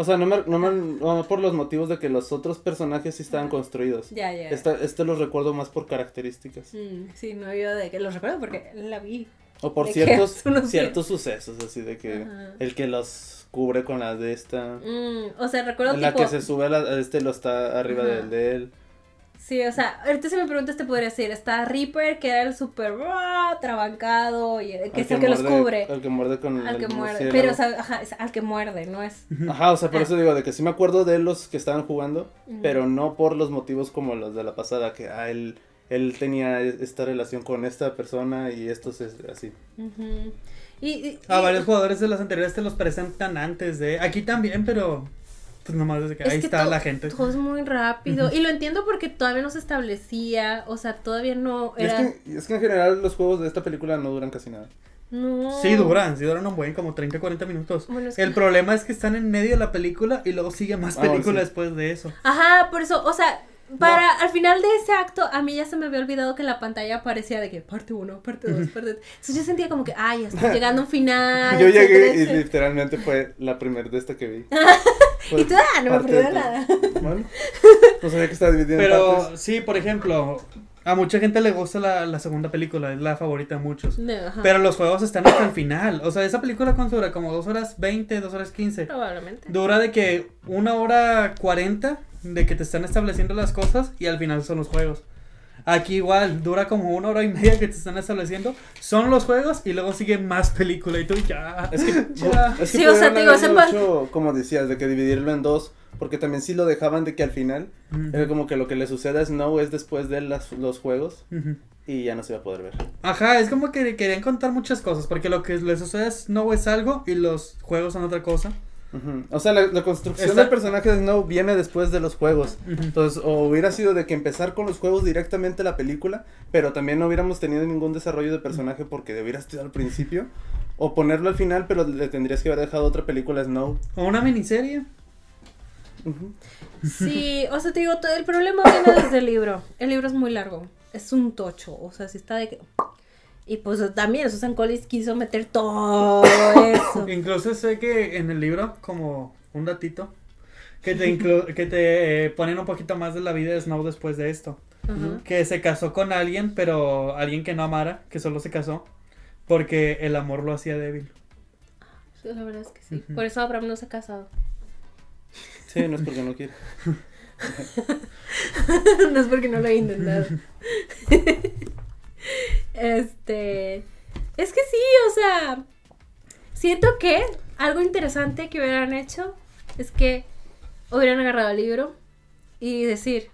O sea, no, me, no, me- no por los motivos de que los otros personajes sí estaban construidos. Ya, ya. Esta, este los recuerdo más por características. Mm, sí, no, yo de que los recuerdo porque la vi. O por ciertos, ciertos sucesos, así de que Ajá. el que los cubre con la de esta. Mm, o sea, recuerdo la tipo. que se sube a, la- a este lo está arriba del de él. Sí, o sea, ahorita si me preguntas te podría decir, está Reaper, que era el super ¡ah! trabancado, y, que Al es el que los muerde- cubre. Al que muerde con Al el que muerde. Pero, o sea, ajá, es al que muerde, no es. Ajá, o sea, por Ah. eso digo, de que sí me acuerdo de los que estaban jugando, pero no por los motivos como los de la pasada, que ah, él, él tenía esta relación con esta persona y esto es así. Y, y- A y- varios jugadores de las anteriores te los presentan antes de. Aquí también, pero. Pues nomás desde que es ahí que está la gente. Todo es muy rápido. Y lo entiendo porque todavía no se establecía. O sea, todavía no Y es, era. que, es que en general los juegos de esta película no duran casi nada. No. Sí, duran, sí duran un buen, como 30, 40 minutos. Bueno, es que- El problema es que están en medio de la película y luego sigue más Ah, película sí. después de eso. Ajá, por eso, o sea, para al final de ese acto, a mí ya se me había olvidado que en la pantalla aparecía de que parte uno, parte dos, parte tres. Entonces yo sentía como que, ay, ya estoy llegando a un final. Yo llegué y literalmente fue la primera de esta que vi. Y tú, ah, no me perdí de- nada. Bueno, no sabía que estaba dividido en Pero partes. sí, por ejemplo, a mucha gente le gusta la, la segunda película, es la favorita de muchos. No, ajá. Pero los juegos están hasta el final. O sea, esa película cuánto dura, como 2 horas 20, 2 horas 15. Probablemente. Dura de que una hora 40 de que te están estableciendo las cosas y al final son los juegos. Aquí igual, dura como una hora y media que te están estableciendo. Son los juegos y luego sigue más película y tú ya. Es que, ya. es que Sí, o sea, te digo, hecho, como decías, de que dividirlo en dos, porque también sí lo dejaban de que al final Ujú. era como que lo que le suceda a Snow es después de las, los juegos Ujú. y ya no se va a poder ver. Ajá, es como que querían contar muchas cosas, porque lo que le sucede a Snow es algo y los juegos son otra cosa. O sea, la, la construcción Está- del personaje de Snow viene después de los juegos. Entonces, o hubiera sido de que empezar con los juegos directamente la película, pero también no hubiéramos tenido ningún desarrollo de personaje porque hubiera sido al principio, o ponerlo al final, pero le tendrías que haber dejado otra película a Snow. O una miniserie. Sí, o sea, te digo, todo el problema viene desde el libro. El libro es muy largo. Es un tocho. O sea, si está de que. Y pues también Susan Collins quiso meter todo eso. Incluso sé que en el libro, como un datito, que te, inclu- que te eh, ponen un poquito más de la vida de Snow después de esto. Que se casó con alguien, pero alguien que no amara, que solo se casó, porque el amor lo hacía débil. La verdad es que sí. Por eso Abraham no se ha casado. Sí, no es porque no quiere. no es porque no lo he intentado. este. Es que sí, o sea. Siento que algo interesante que hubieran hecho es que hubieran agarrado el libro y decir.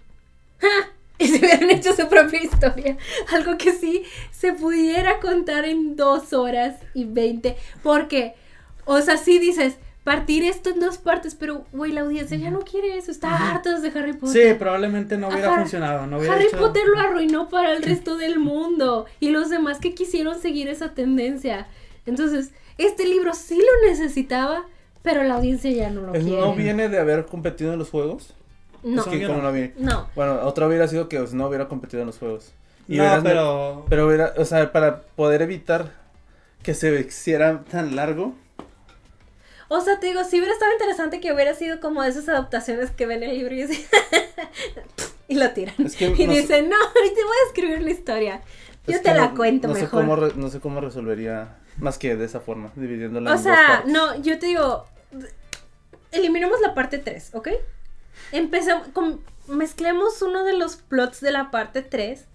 ¡Ja! Y se hubieran hecho su propia historia. Algo que sí se pudiera contar en dos horas y veinte. Porque, o sea, sí dices, partir esto en dos partes, pero, güey, la audiencia ya no quiere eso. Está hartos de Harry Potter. Sí, probablemente no hubiera Ajá. funcionado. No hubiera Harry hecho- Potter lo arruinó para el resto del mundo y los demás que quisieron seguir esa tendencia. Entonces, este libro sí lo necesitaba, pero la audiencia ya no lo quiere. ¿Snow viene de haber competido en los juegos? No, Es que como no. no vi. no. Bueno, otra hubiera sido que Snow hubiera competido en los juegos. Y No, pero... Pero hubiera, o sea, para poder evitar que se hiciera tan largo. O sea, te digo, si hubiera estado interesante que hubiera sido como esas adaptaciones que ven el libro y dicen y lo tiran. Es que y no sé- dicen, no, ahorita voy a escribir la historia. Yo te la no- cuento no Sé mejor. cómo re- no sé cómo resolvería más que de esa forma, dividiéndola O en dos sea, partes. no, yo te digo, eliminemos la parte 3, ¿ok? Empecemos, con, mezclemos uno de los plots de la parte 3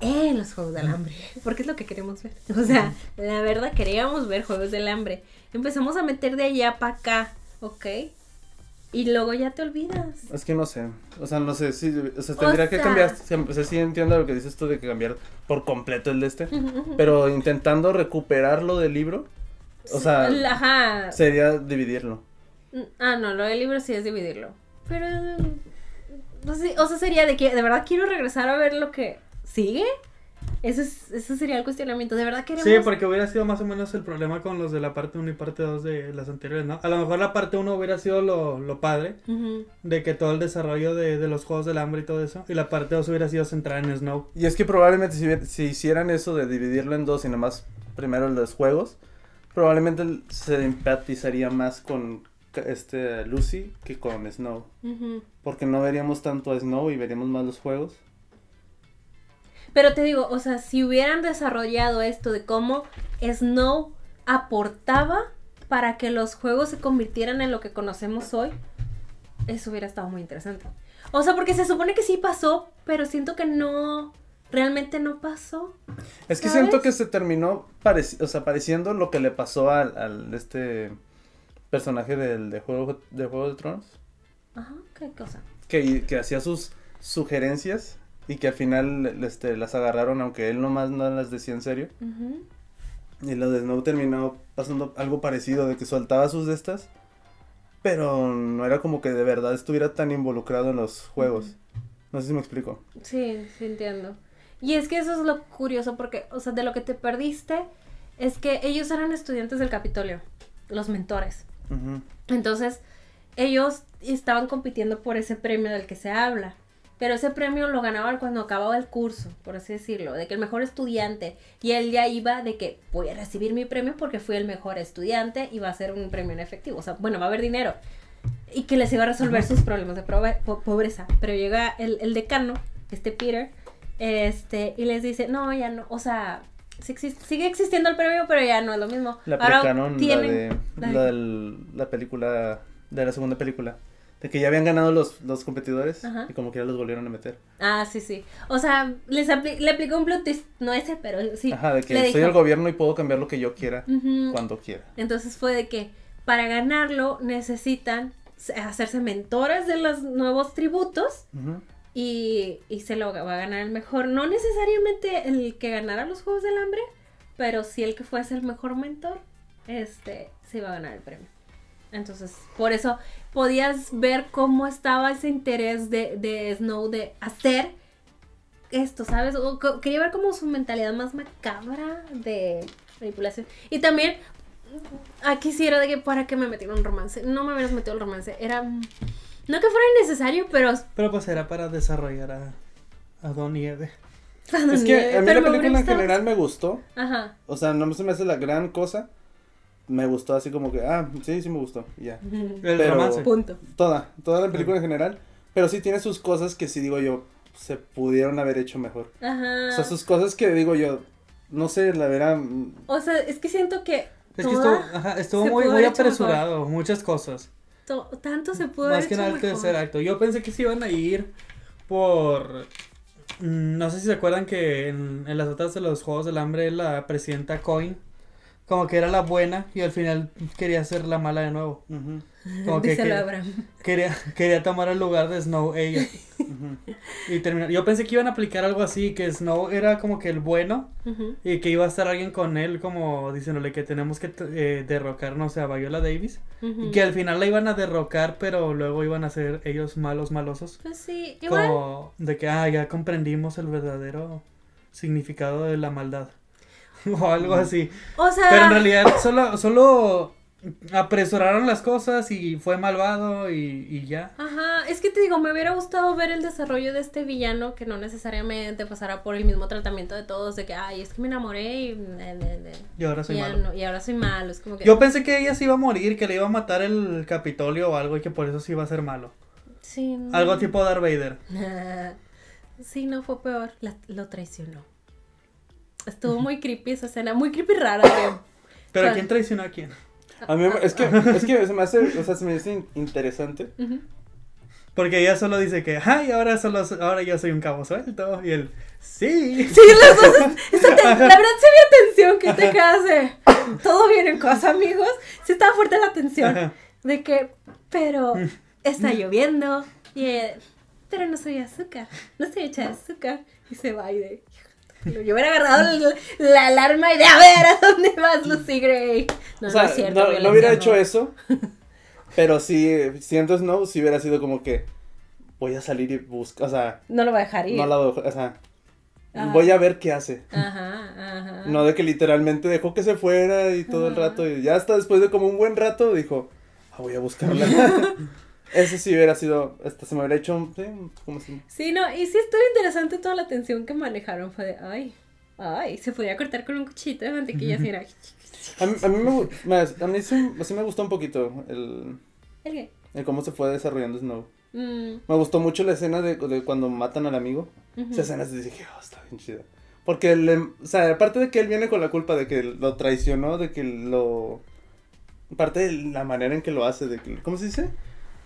en los Juegos del Hambre, porque es lo que queremos ver. O sea, la verdad, queríamos ver Juegos del Hambre. Empezamos a meter de allá para acá, ¿ok? Y luego ya te olvidas. Es que no sé, o sea, no sé, sí, o sea, tendría que sea- cambiar, o sea, sí entiendo lo que dices tú de que cambiar por completo el de este, pero intentando recuperarlo del libro, o sea, Ajá. sería dividirlo. Ah, no, lo del libro sí es dividirlo. Pero o sea, sería de que de verdad quiero regresar a ver lo que sigue. Ese, es, ese sería el cuestionamiento. ¿De verdad queremos? Sí, porque hubiera sido más o menos el problema con los de la parte 1 y parte 2 de las anteriores, ¿no? A lo mejor la parte 1 hubiera sido lo, lo padre, Ujú. de que todo el desarrollo de, de los Juegos del Hambre y todo eso, y la parte 2 hubiera sido centrada en Snow. Y es que probablemente si, si hicieran eso de dividirlo en dos y nomás primero los juegos, probablemente se empatizaría más con este Lucy que con Snow. Ujú. Porque no veríamos tanto a Snow y veríamos más los juegos. Pero te digo, o sea, si hubieran desarrollado esto de cómo Snow aportaba para que los juegos se convirtieran en lo que conocemos hoy, eso hubiera estado muy interesante. O sea, porque se supone que sí pasó, pero siento que no, realmente no pasó. Es que ¿Sabes? siento que se terminó o sea, pareciendo lo que le pasó al, al este personaje del de juego de Juego de Tronos. Ajá, qué cosa. que, que hacía sus sugerencias y que al final este, las agarraron aunque él nomás no las decía en serio. Y lo de Snow terminó pasando algo parecido de que soltaba sus de estas, pero no era como que de verdad estuviera tan involucrado en los juegos. No sé si me explico. Sí, sí entiendo. Y es que eso es lo curioso porque, o sea, de lo que te perdiste es que ellos eran estudiantes del Capitolio, los mentores. Entonces, ellos estaban compitiendo por ese premio del que se habla. Pero ese premio lo ganaban cuando acababa el curso, por así decirlo, de que el mejor estudiante, y él ya iba de que voy a recibir mi premio porque fui el mejor estudiante y va a ser un premio en efectivo, o sea, bueno, va a haber dinero, y que les iba a resolver sus problemas de pobreza. Pero llega el, el decano, este Peter, este, y les dice, no, ya no, o sea, sí existe- sigue existiendo el premio, pero ya no es lo mismo. La Ahora aplicaron la tienen- de la de- la, del- la película de la segunda película. De que ya habían ganado los, los competidores Ajá. y como que ya los volvieron a meter. Ah, sí, sí. O sea, les apli- le aplicó un blue twist, no ese, pero sí. Ajá, de que le soy dijo- el gobierno y puedo cambiar lo que yo quiera cuando quiera. Entonces fue de que para ganarlo necesitan hacerse mentores de los nuevos tributos y, y se lo va a ganar el mejor. No necesariamente el que ganara los Juegos del Hambre, pero sí el que fuese el mejor mentor, este, se iba a ganar el premio. Entonces, por eso podías ver cómo estaba ese interés de, de Snow de hacer esto, ¿sabes? O quería ver como su mentalidad más macabra de manipulación. Y también, aquí sí era de que para qué me metieron un romance. No me hubieras metido el romance. Era. No que fuera innecesario, pero. Pero pues era para desarrollar a, a Don y Eve. Es que a mí pero la película en general me gustó. Ajá. O sea, no se me hace la gran cosa. Me gustó así como que, ah, sí, sí me gustó. Ya. El Pero- romance. Punto. Toda, toda la película en general. Pero sí tiene sus cosas que sí digo yo, se pudieron haber hecho mejor. Ajá. O sea, sus cosas que digo yo, no sé, la verdad. mm, O sea, es que siento que. Es que estuvo, ajá, estuvo se muy, apresurado, muchas cosas. to- tanto se pudo Más haber que hecho nada el tercer acto. Yo pensé que se iban a ir por... mm, No sé si se acuerdan que en, en las otras de los Juegos del Hambre la presidenta Coin como que era la buena y al final quería ser la mala de nuevo. ujú, Como que, quería, quería tomar el lugar de Snow ella. Y terminar. Yo pensé que iban a aplicar algo así, que Snow era como que el bueno y que iba a estar alguien con él como diciéndole que tenemos que eh, derrocar, no sé, a Viola Davis. Y que al final la iban a derrocar, pero luego iban a ser ellos malos, malosos. Pues sí, igual. Como de que, ah, ya comprendimos el verdadero significado de la maldad. o algo así. O sea. Pero en realidad solo, solo apresuraron las cosas y fue malvado y, y ya. Ajá, es que te digo, me hubiera gustado ver el desarrollo de este villano que no necesariamente pasara por el mismo tratamiento de todos, de que, ay, es que me enamoré y, ne, ne, Y ahora soy malo. no- y ahora soy malo. Es como que. Yo pensé que ella se iba a morir, que le iba a matar el Capitolio o algo y que por eso se iba a ser malo. Sí, no. Algo tipo Darth Vader. sí, no fue peor. La- lo traicionó. Estuvo muy creepy esa escena, muy creepy rara. que- Pero ¿Cuál? ¿quién traicionó a quién? A mí es que, es que se me hace, o sea, se me hace in- interesante. Porque ella solo dice que, ay, ahora solo, ahora yo soy un cabo suelto. Y él, sí. Sí, las dos. esa la verdad sí había tensión que te quedas de. Todo bien en casa, amigos. Sí estaba fuerte la tensión. De que, pero está lloviendo. Y eh, pero no soy azúcar. No estoy hecha de azúcar. Y se va y de. "Híjole, Yo hubiera agarrado el- la alarma y de a ver a dónde vas, Lucy Gray. No, o sea, no es cierto. no, no hubiera no. hecho eso. Pero sí, siento Snow, si hubiera sido como que voy a salir y buscar, o sea, No lo va a dejar ir. no la voy a dejar, o sea, Ajá. voy a ver qué hace. Ajá, ajá. No de que literalmente dejó que se fuera y todo el rato, y ya hasta después de como un buen rato dijo, ah, voy a buscarla. Ese sí hubiera sido, hasta se me hubiera hecho, un- sí, como si... Sí, no, y sí estuvo interesante toda la tensión que manejaron. Fue de, ay, ay, se podía cortar con un cuchito de mantequilla así era. A mí, a mí, me, gu- me- a mí sí, sí me gustó un poquito el, ¿El qué? el cómo se fue desarrollando Snow. Mm, Me gustó mucho la escena de, de cuando matan al amigo. Esa escena se dije, oh, está bien chida. Porque, le, o sea, aparte de que él viene con la culpa de que lo traicionó, de que lo... Aparte de la manera en que lo hace, de que, ¿cómo se dice?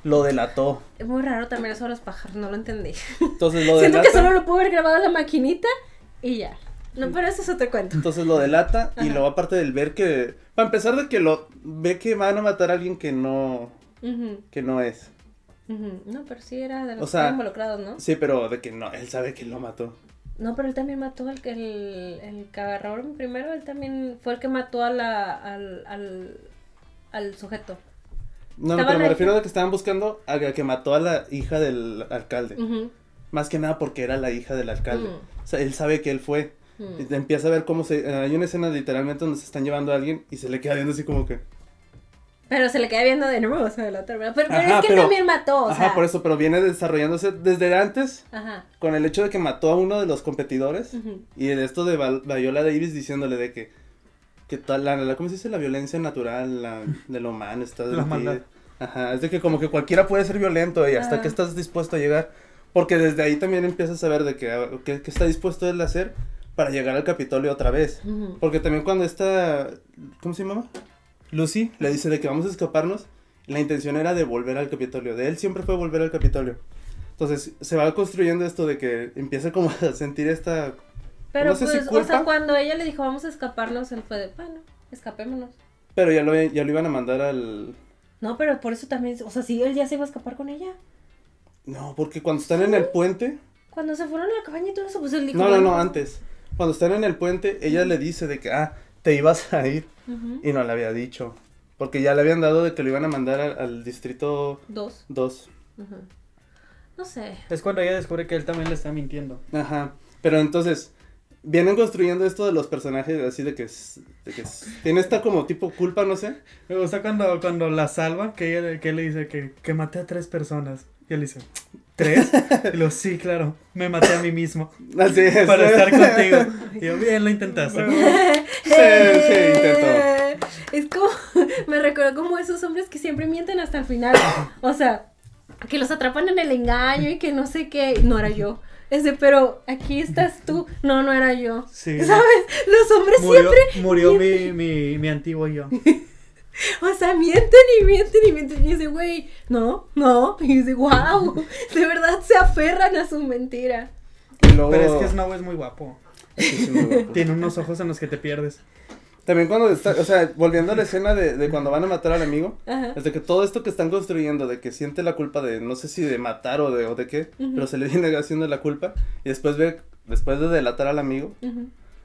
Lo delató. Es muy raro también eso de los pájaros, no lo entendí. Entonces lo Siento delata. que solo lo pudo haber grabado la maquinita y ya. No, pero eso es otro cuento. Entonces lo delata y Ajá. luego aparte del ver que... Para empezar de que lo... Ve que van a matar a alguien que no... Que no es. No, pero sí era de los O sea, que involucrados, ¿no? Sí, pero de que no, él sabe que lo mató. No, pero él también mató al que el, el primero, él también fue el que mató a la, al, al, al sujeto. No, pero me refiero a que estaban buscando a la que mató a la hija del alcalde. Más que nada porque era la hija del alcalde. Mm. O sea, él sabe que él fue. mm. Y empieza a ver cómo se... eh, Hay una escena literalmente donde se están llevando a alguien y se le queda viendo así como que... Pero se le queda viendo de nuevo, o sea, la otra. Pero, pero Ajá, es que pero- él también mató, o Ajá, sea. por eso, pero viene desarrollándose desde antes Ajá. con el hecho de que mató a uno de los competidores y de esto de Viola Davis diciéndole de que... que tal, la, la- ¿Cómo se dice? La violencia natural la, de lo humano está... de La ti. maldad. Ajá, es de que como que cualquiera puede ser violento y hasta Ajá. que estás dispuesto a llegar. Porque desde ahí también empiezas a ver de que, ah, que, que está dispuesto él a hacer para llegar al Capitolio otra vez. Ujú. Porque también cuando está, ¿cómo se llama? Lucy le dice de que vamos a escaparnos, la intención era de volver al Capitolio. De él siempre fue volver al Capitolio. Entonces se va construyendo esto de que empieza como a sentir esta... Pero no sé si pues, o sea, cuando ella le dijo vamos a escaparnos, él fue de, bueno, escapémonos. Pero ya lo, ya lo iban a mandar al... No, pero por eso también, o sea, sí, él ya se iba a escapar con ella. No, porque cuando están en el puente... Cuando se fueron a la cabaña y todo eso, pues él dijo. No, no, no, antes. Cuando están en el puente, ella le dice de que, ah, te ibas a ir. Y no le había dicho. Porque ya le habían dado de que lo iban a mandar al, al distrito Dos. 2. Ujú. No sé. Es cuando ella descubre que él también le está mintiendo. Ajá. Pero entonces, vienen construyendo esto de los personajes así de que, es- de que es- tiene esta como tipo culpa, no sé. Me gusta cuando, cuando la salva, que ella que él le dice que, que maté a tres personas. Y él dice, ¿tres? Y lo sí, claro, me maté a mí mismo. Así es. Para estar contigo. Y yo, bien, lo intentaste. Sí, sí, intentó. Es como, me recuerdo como esos hombres que siempre mienten hasta el final. O sea, que los atrapan en el engaño y que no sé qué. No era yo. Ese, pero aquí estás tú. No, no era yo. Sí. ¿Sabes? Los hombres Murió, siempre. murió mi, mi, mi antiguo yo. O sea, mienten y mienten y mienten. Y dice, güey, no, no. Y dice, wow. De verdad se aferran a su mentira. Luego... Pero es que Snow es muy guapo. Sí, sí, muy guapo. Tiene unos ojos en los que te pierdes. También cuando está, o sea, volviendo a la escena de, de cuando van a matar al amigo, Ajá. es de que todo esto que están construyendo, de que siente la culpa de, no sé si de matar o de, o de qué, pero se le viene haciendo la culpa, y después ve, después de delatar al amigo,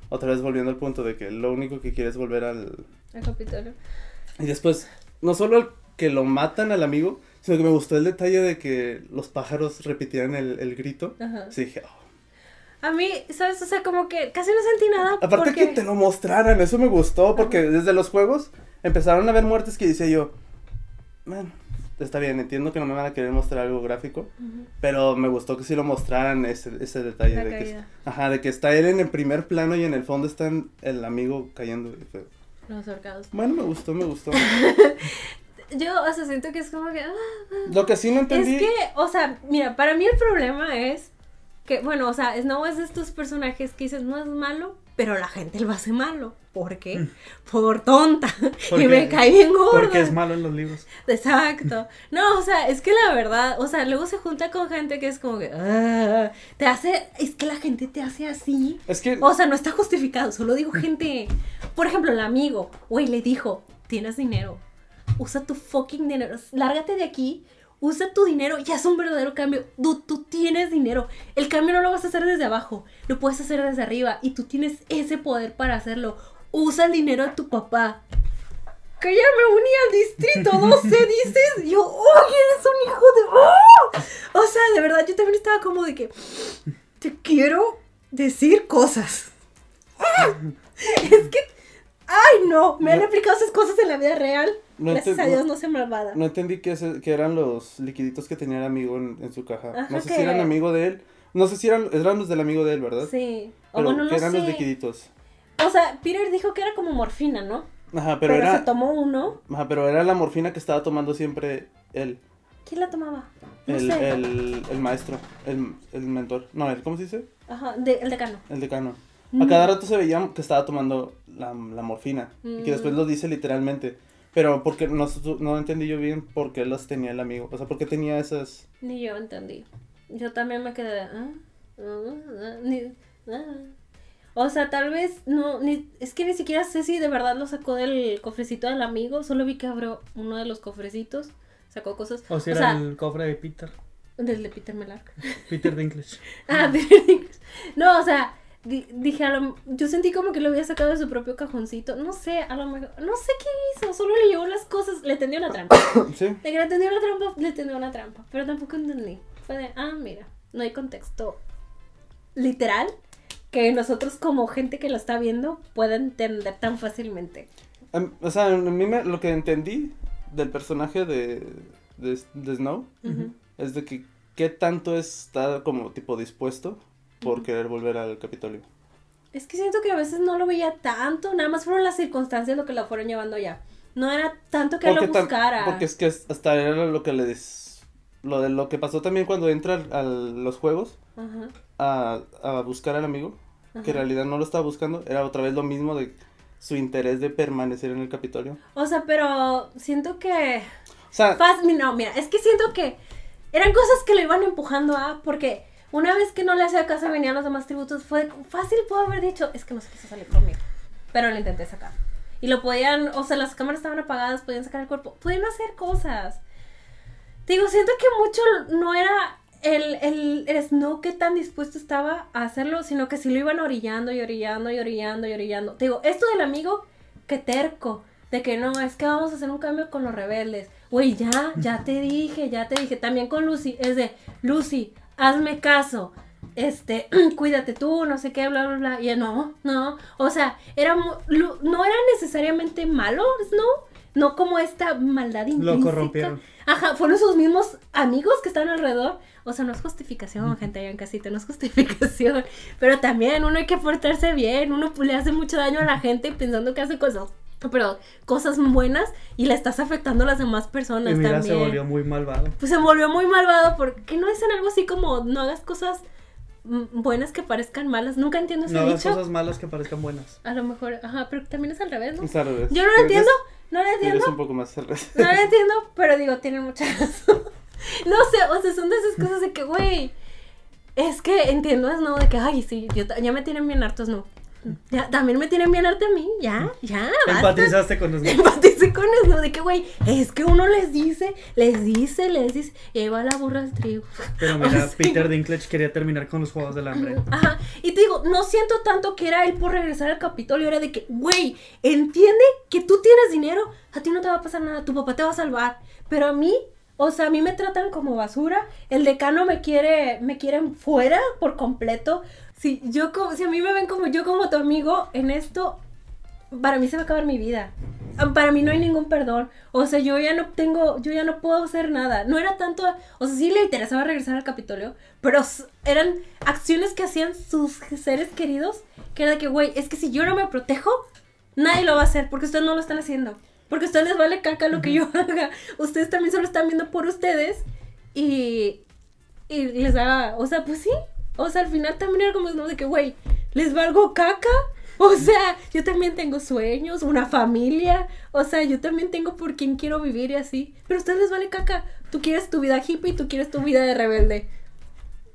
otra vez volviendo al punto de que lo único que quiere es volver al... El Capitolio. Y después, no solo el que lo matan al amigo, sino que me gustó el detalle de que los pájaros repitieran el, el grito. Ajá. Sí, dije, oh. A mí, ¿sabes? O sea, como que casi no sentí nada. Aparte porque... que te lo mostraran, eso me gustó, porque desde los juegos empezaron a haber muertes que decía yo, man, está bien, entiendo que no me van a querer mostrar algo gráfico, Ujú. pero me gustó que sí lo mostraran ese, ese detalle La de que, caída. ajá, de que está él en el primer plano y en el fondo está el amigo cayendo. Los ahorcados. Bueno, me gustó, me gustó. Yo, o sea, siento que es como que. ah, Lo que sí no entendí. Es que, o sea, mira, para mí el problema es que, bueno, o sea, Snow es de estos personajes que dices, no es malo, pero la gente lo hace malo. ¿Por qué? Por tonta. Mm. Porque- y me cae bien gorda. Porque es malo en los libros. Exacto. No, o sea, es que la verdad, o sea, luego se junta con gente que es como que, ah, te hace, es que la gente te hace así. Es que, O sea, no está justificado, solo digo gente. Por ejemplo, el amigo, güey, le dijo, tienes dinero, usa tu fucking dinero, lárgate de aquí, usa tu dinero y haz un verdadero cambio. Tú, tú tienes dinero. El cambio no lo vas a hacer desde abajo, lo puedes hacer desde arriba y tú tienes ese poder para hacerlo. Usa el dinero de tu papá. Que ya me uní al distrito 12, dices. Yo, ¡oh, eres un hijo de... ¡Oh! O sea, de verdad, yo también estaba como de que te quiero decir cosas. Es que, ay no, me han aplicado esas cosas en la vida real. No Gracias a Dios no soy malvada. No entendí que, ese- que eran los liquiditos que tenía el amigo en, en su caja. Ajá, no sé que- si eran amigo de él. No sé si eran, eran los del amigo de él, ¿verdad? Sí. O bueno, no que eran sé. los liquiditos. O sea, Peter dijo que era como morfina, ¿no? Ajá, Pero, pero, era, se tomó uno. ajá, pero era la morfina que estaba tomando siempre él. ¿Quién la tomaba? No el, sé. el, el maestro, el, el mentor. No, el, ¿cómo se dice? Ajá, de- el decano. El decano. Mm. A cada rato se veía que estaba tomando la, la morfina. Y que después Mm. lo dice literalmente. Pero porque no, no entendí yo bien por qué las tenía el amigo. O sea, por qué tenía esas... Ni yo entendí. Yo también me quedé. ¿ah? Ah, ah, ni- ah. O sea, tal vez no, ni, es que ni siquiera sé si de verdad lo sacó del cofrecito del amigo. Solo vi que abrió uno de los cofrecitos, sacó cosas. O si o era sea, el cofre de Peter. del de Peter Melark. Peter Dinklage. Ah, Peter Dinklage. No, o sea, dije, a lo- yo sentí como que lo había sacado de su propio cajoncito. No sé, a lo mejor, no sé qué hizo, solo le llevó las cosas, le tendió una trampa. sí. De que le tendió una trampa, le tendió una trampa. Pero tampoco entendí. Fue de, ah, mira, no hay contexto literal que nosotros como gente que lo está viendo pueda entender tan fácilmente. Am- o sea, a mí me- lo que entendí del personaje de, de, de Snow es de que qué tanto está como tipo dispuesto por querer volver al Capitolio. Es que siento que a veces no lo veía tanto, nada más fueron las circunstancias lo que lo fueron llevando allá. No era tanto que él lo buscara. porque es que hasta era lo que le des- lo de lo que pasó también cuando entra a los juegos Ajá, a, a buscar al amigo, que en realidad no lo estaba buscando, era otra vez lo mismo de su interés de permanecer en el Capitolio. O sea, pero siento que... O sea, Faz- no, mira, es que siento que eran cosas que lo iban empujando a, porque una vez que no le hacía caso venían los demás tributos, fue fácil puedo haber dicho, es que no se quiso salir conmigo, pero lo intenté sacar. Y lo podían, o sea, las cámaras estaban apagadas, podían sacar el cuerpo, podían hacer cosas. Digo, siento que mucho no era el, el, el que tan dispuesto estaba a hacerlo, sino que si lo iban orillando y orillando y orillando y orillando. Digo, esto del amigo, que terco, de que no, es que vamos a hacer un cambio con los rebeldes. Güey, ya, ya te dije, ya te dije. También con Lucy, es de, Lucy, hazme caso. Este, cuídate tú, no sé qué, bla, bla, bla. Y no, no. O sea, era, no era necesariamente malo, ¿no? No como esta maldad intrínseca. corrompieron. Ajá, fueron sus mismos amigos que estaban alrededor. O sea, no es justificación, gente allá en casita, no es justificación. Pero también uno hay que portarse bien. Uno le hace mucho daño a la gente pensando que hace cosas, pero cosas buenas y le estás afectando a las demás personas Y mira, también. se volvió muy malvado. Pues se volvió muy malvado porque no dicen algo así como no hagas cosas mm, buenas que parezcan malas. Nunca entiendo ese No hagas dicho. cosas malas que parezcan buenas. A lo mejor, ajá, pero también es al revés, ¿no? es al revés. Yo no lo Eres- entiendo, no lo eres entiendo. un poco más al revés. No lo entiendo, pero digo, tienen mucha razón. No sé, o sea, son de esas cosas de que, güey, es que entiendo, es no, de que, ay, sí, yo ya me tienen bien hartos, no. Ya, también me tienen bien a mí, ya, ya, basta. Empatizaste con nosotros. Empaticé con eso, de que, güey, es que uno les dice, les dice, les dice, y ahí va la burra al trigo. Pero mira, O sea, Peter Dinklage quería terminar con los Juegos del Hambre. Ajá, y te digo, no siento tanto que era él por regresar al Capitolio, era de que, güey, entiende que tú tienes dinero, a ti no te va a pasar nada, tu papá te va a salvar, pero a mí, o sea, a mí me tratan como basura, el decano me quiere, me quieren fuera por completo, si yo, como, si a mí me ven como yo como tu amigo en esto, para mí se va a acabar mi vida. Para mí no hay ningún perdón. O sea, yo ya no tengo, yo ya no puedo hacer nada. No era tanto, o sea, sí le interesaba regresar al Capitolio, pero eran acciones que hacían sus seres queridos, que era de que, güey, es que si yo no me protejo, nadie lo va a hacer, porque ustedes no lo están haciendo. Porque a ustedes les vale caca lo que yo haga. Ustedes también solo están viendo por ustedes y, y les da, o sea, pues sí. O sea, al final también era como, ¿no? De que, güey, les valgo caca. O sea, yo también tengo sueños, una familia. O sea, yo también tengo por quien quiero vivir y así. Pero a ustedes les vale caca. Tú quieres tu vida hippie y tú quieres tu vida de rebelde.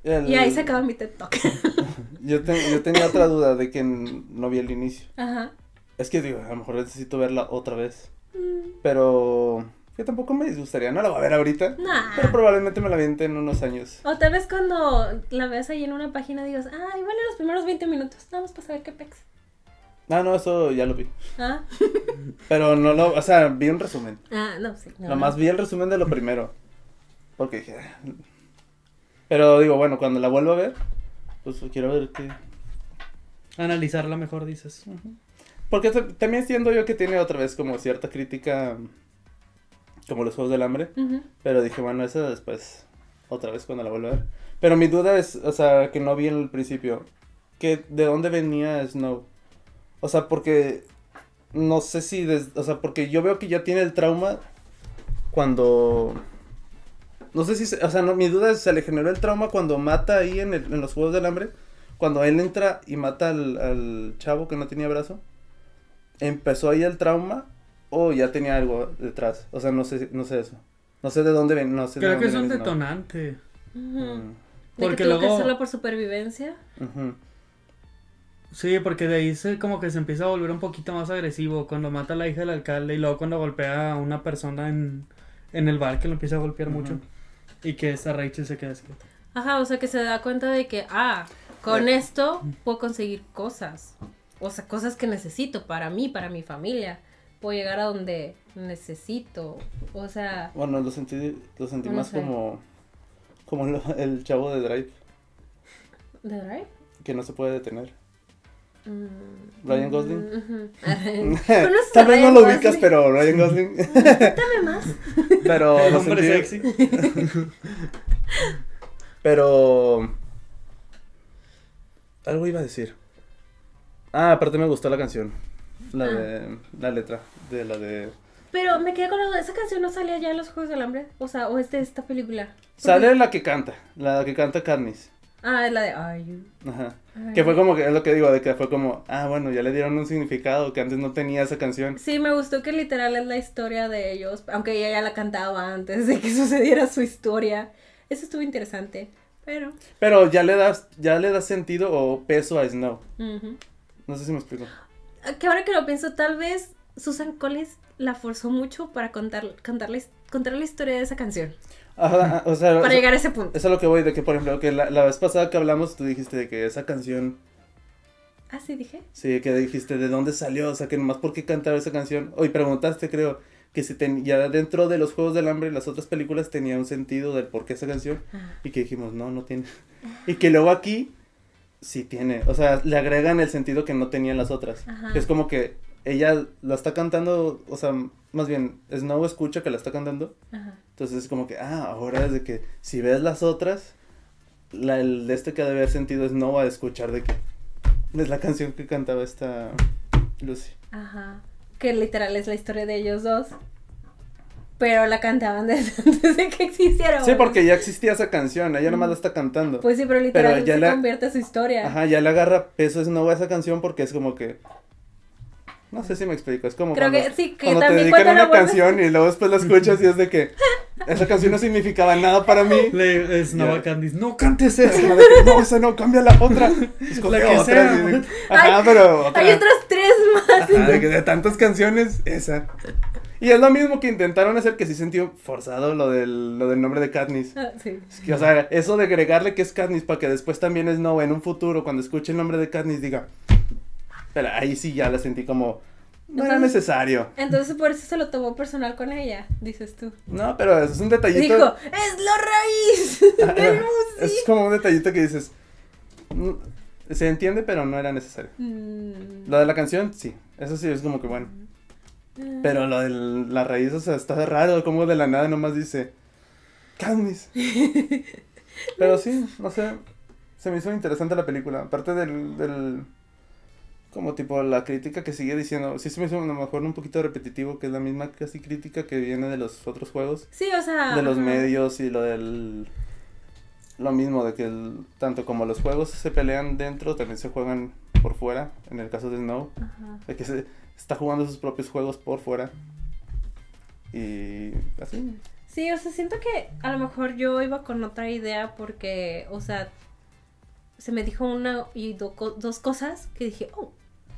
El- Y ahí se acaba mi TED Talk. yo, te- yo tenía otra duda de que no vi el inicio. Ajá. Es que digo, a lo mejor necesito verla otra vez. Mm, Pero que tampoco me disgustaría. No la voy a ver ahorita. Nah. Pero probablemente me la viente en unos años. O tal vez cuando la veas ahí en una página digas, ay, vale los primeros 20 minutos. Nada más para saber qué pex. Ah, no, eso ya lo vi. Ah, Pero no lo, o sea, vi un resumen. ah no, sí. no, Nomás vi el resumen de lo primero. Porque dije, "Ah, Pero digo, bueno, cuando la vuelvo a ver, pues quiero ver qué. Analizarla mejor, dices. Porque también siento yo que tiene otra vez como cierta crítica, como los Juegos del Hambre. Ujú. Pero dije, bueno, esa después, otra vez cuando la vuelva a ver. Pero mi duda es, o sea, que no vi en el principio, que de dónde venía Snow. O sea, porque no sé si, des- o sea, porque yo veo que ya tiene el trauma cuando... No sé si, se- o sea, no, mi duda es, ¿se le generó el trauma cuando mata ahí en, el- en los Juegos del Hambre? Cuando él entra y mata al, al chavo que no tenía brazo. ¿Empezó ahí el trauma o ya tenía algo detrás? O sea, no sé, no sé eso. No sé de dónde ven, no sé de Creo que es un viene detonante. Ujú. Mm, De Porque que tuvo que luego- hacerlo por supervivencia. ujú. Sí, porque de ahí se como que se empieza a volver un poquito más agresivo cuando mata a la hija del alcalde y luego cuando golpea a una persona en, en el bar que lo empieza a golpear mucho y que esta Rachel se queda así. Ajá, o sea que se da cuenta de que, ah, con Eh. esto puedo conseguir cosas. O sea, cosas que necesito para mí, para mi familia. Puedo llegar a donde necesito. O sea, Bueno, lo sentí, lo sentí No más sé. como, como lo- el chavo de Drive, ¿de Drive? que no se puede detener. Mm, Ryan Gosling. mm, ujú. ¿Conoces a Tal vez no lo Gosling? ubicas, pero Ryan Gosling. Cuéntame más. pero El lo hombre sentí, sexy. pero algo iba a decir. Ah, aparte me gustó la canción, la Ah. de la letra de la de Pero me quedé con la ¿esa canción no salía ya en los Juegos del Hambre? O sea, ¿o es de esta película? Sale la que canta, la que canta Katniss. Ah, es la de Are You? Ajá. Are Que fue como que es lo que digo, de que fue como, ah, bueno, ya le dieron un significado que antes no tenía esa canción. Sí, me gustó que literal es la historia de ellos, aunque ella ya la cantaba antes de que sucediera su historia. Eso estuvo interesante, pero... Pero ya le das, ya le das sentido o peso a Snow. ujú. No sé si me explico. Que ahora que lo pienso, tal vez Susan Collins la forzó mucho para contar, contar, la, his- contar la historia de esa canción, Ajá, o sea, para eso, llegar a ese punto. eso es lo que voy, de que por ejemplo, que la, la vez pasada que hablamos, tú dijiste de que esa canción, Ah, sí, dije. sí, que dijiste de dónde salió, o sea, que nomás por qué cantaba esa canción. Hoy preguntaste, creo, que si ten, ya dentro de los Juegos del Hambre y las otras películas tenía un sentido del por qué esa canción. Ah. Y que dijimos, no, no tiene. Y que luego aquí sí tiene. O sea, le agregan el sentido que no tenían las otras. Ajá. Es como que ella la está cantando, o sea, más bien, Snow escucha que la está cantando. Ajá. Entonces es como que, ah, ahora es de que si ves las otras, la, el de este que ha de haber sentido es no va a escuchar de que es la canción que cantaba esta Lucy. Ajá. Que literal es la historia de ellos dos. Pero la cantaban desde antes de que existiera. Sí, porque ya existía esa canción, ella nomás la está cantando. Pues sí, pero literal Pero ya se la- convierte su historia. Ajá, ya le agarra peso Snow a esa canción porque es como que. No sé si me explico, es como Creo cuando, que sí, que cuando te dedican una vuelves- canción y luego después la escuchas y es de que esa canción no significaba nada para mí. Le es Nova Ya. Candice, no cantes Es que, no, esa no, cambia la otra. Escoge La que otra. sea. Ajá, Ay, pero otra. Hay otras tres más. Ajá, de, de tantas canciones, esa. Y es lo mismo que intentaron hacer que sí sentió forzado lo del, lo del nombre de Katniss. Ah, sí. Es que, o sea, eso de agregarle que es Katniss para que después también es no en un futuro, cuando escuche el nombre de Katniss, diga. Pero ahí sí ya la sentí como. No era necesario. Entonces por eso se lo tomó personal con ella, dices tú. No, pero eso es un detallito. Dijo, es la raíz del es músico". como un detallito que dices. "Mm, Se entiende, pero no era necesario. Mm. Lo de la canción, sí. Eso sí es como que bueno. Pero lo de la raíz, o sea, está raro, como de la nada nomás dice. Katniss. Pero sí, no sé. Se me hizo interesante la película. Aparte del. del como tipo la crítica que sigue diciendo. Sí se me hizo a lo mejor un poquito repetitivo, que es la misma casi crítica que viene de los otros juegos. Sí, o sea. de los ajá. medios y lo del. Lo mismo, de que el- tanto como los juegos se pelean dentro, también se juegan por fuera. En el caso de Snow. Ajá. De que se está jugando sus propios juegos por fuera. Y así. Sí, o sea, siento que a lo mejor yo iba con otra idea porque, o sea, se me dijo una y do- dos cosas que dije, oh,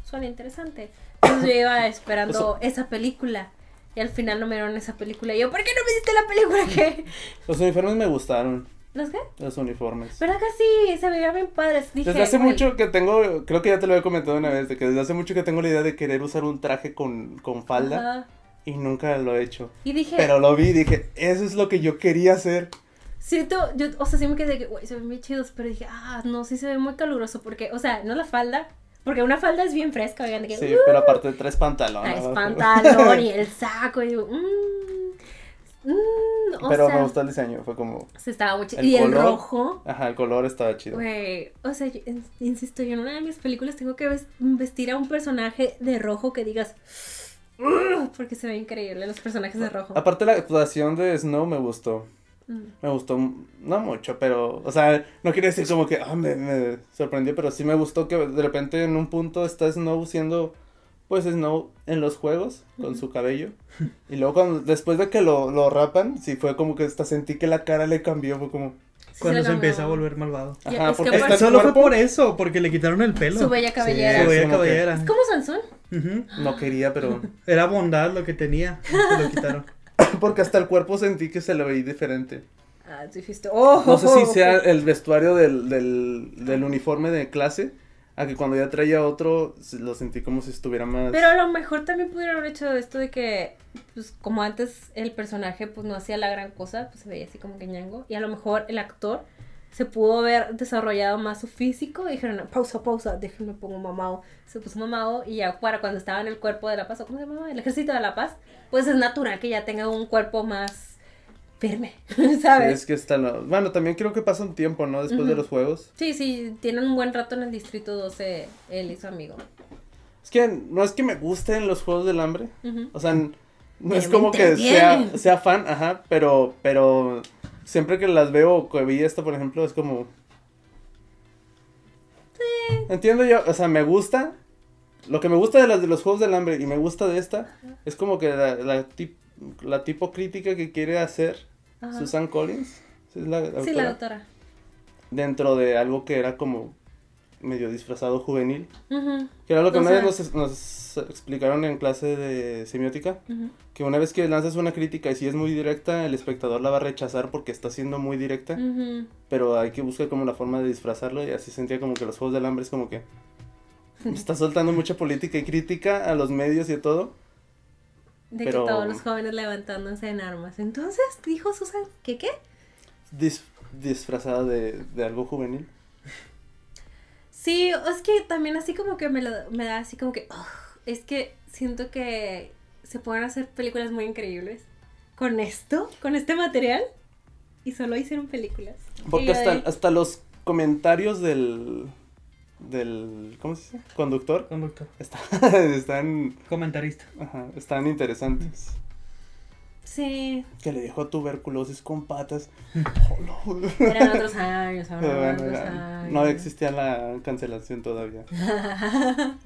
suena interesante. Entonces yo iba esperando esa película y al final no me dieron esa película. Y yo, ¿por qué no me diste la película que? Los uniformes me gustaron. ¿Los qué? Los uniformes. ¿Verdad que sí? Se veían bien padres. Dije, Desde hace "Güey, mucho que tengo, creo que ya te lo he comentado una vez, de que desde hace mucho que tengo la idea de querer usar un traje con, con falda ajá". y nunca lo he hecho. Y dije, Pero lo vi y dije, eso es lo que yo quería hacer. Siento, yo, o sea, sí me quedé que, güey, se ven muy chidos, pero dije, ah, no, sí se ve muy caluroso, porque, o sea, no la falda, porque una falda es bien fresca, oigan, de que, Sí, uh, pero aparte tres pantalones. traes abajo. pantalón y el saco, y digo, mmm, mmm, o Pero sea, me gustó el diseño, fue como, se estaba muy chido. Y el rojo, ajá, el color estaba chido. güey, o sea, yo, in- insisto, yo en una de mis películas tengo que ves- vestir a un personaje de rojo que digas, porque se ve increíble los personajes de rojo. Aparte la actuación de Snow me gustó. Mm. Me gustó, no mucho, pero, o sea, no quiere decir como que, ah, me, me sorprendió, pero sí me gustó que de repente en un punto está Snow siendo, pues, Snow en los juegos, con su cabello, y luego cuando, después de que lo, lo rapan, sí fue como que hasta sentí que la cara le cambió, fue como, Sí Cuando le se empieza a volver malvado. Ya, ajá, es que porque el Solo fue por eso, porque le quitaron el pelo. Su bella cabellera. Su bella cabellera. Es como Sansón. Ujú. no quería, pero, Era bondad lo que tenía. Se lo quitaron. porque hasta el cuerpo sentí que se lo veía diferente. Ah, dijiste, oh. No sé si sea el vestuario del, del, del uniforme de clase, a que cuando ya traía otro, lo sentí como si estuviera más... Pero a lo mejor también pudieron haber hecho esto de que, pues como antes el personaje pues no hacía la gran cosa, pues se veía así como que ñango. Y a lo mejor el actor se pudo haber desarrollado más su físico y dijeron, "No, pausa, pausa, déjenme pongo mamado. Se puso mamado y ya para cuando estaba en el cuerpo de la paz, ¿cómo se llamaba? El ejército de la paz, pues es natural que ya tenga un cuerpo más Sí, ¿sabes? es que está lo- Bueno, también creo que pasa un tiempo, ¿no? Después de los juegos. Sí, sí, tienen un buen rato en el distrito 12, él y su amigo. Es que no es que me gusten los juegos del hambre. O sea, no es como que sea, sea fan, ajá, pero, pero siempre que las veo que vi esta, por ejemplo, es como... Entiendo yo, o sea, me gusta. Lo que me gusta de las de los juegos del hambre y me gusta de esta es como que la, la, tip- la tipo crítica que quiere hacer Ajá. Susan Collins. ¿sí es la Sí, la doctora. Dentro de algo que era como medio disfrazado juvenil. Que era lo que O una sea- vez nos, nos explicaron en clase de semiótica. Que una vez que lanzas una crítica y si es muy directa, el espectador la va a rechazar porque está siendo muy directa. Pero hay que buscar como la forma de disfrazarlo y así sentía como que los Juegos del Hambre es como que... Está soltando mucha política y crítica a los medios y a todo. De Pero- que todos los jóvenes levantándose en armas. Entonces, dijo Susan, ¿qué qué? dis- disfrazada de, de algo juvenil. Sí, es que también así como que me, lo- me da así como que, es que siento que se pueden hacer películas muy increíbles con esto, con este material, y solo hicieron películas. Porque hasta, de- hasta los comentarios del... del ¿Cómo se dice? Conductor. Conductor. está- están... Comentarista. Ajá, están interesantes. Sí, Que le dejó tuberculosis con patas. Oh, no. eran otros años, ahora bueno, no existía la cancelación todavía.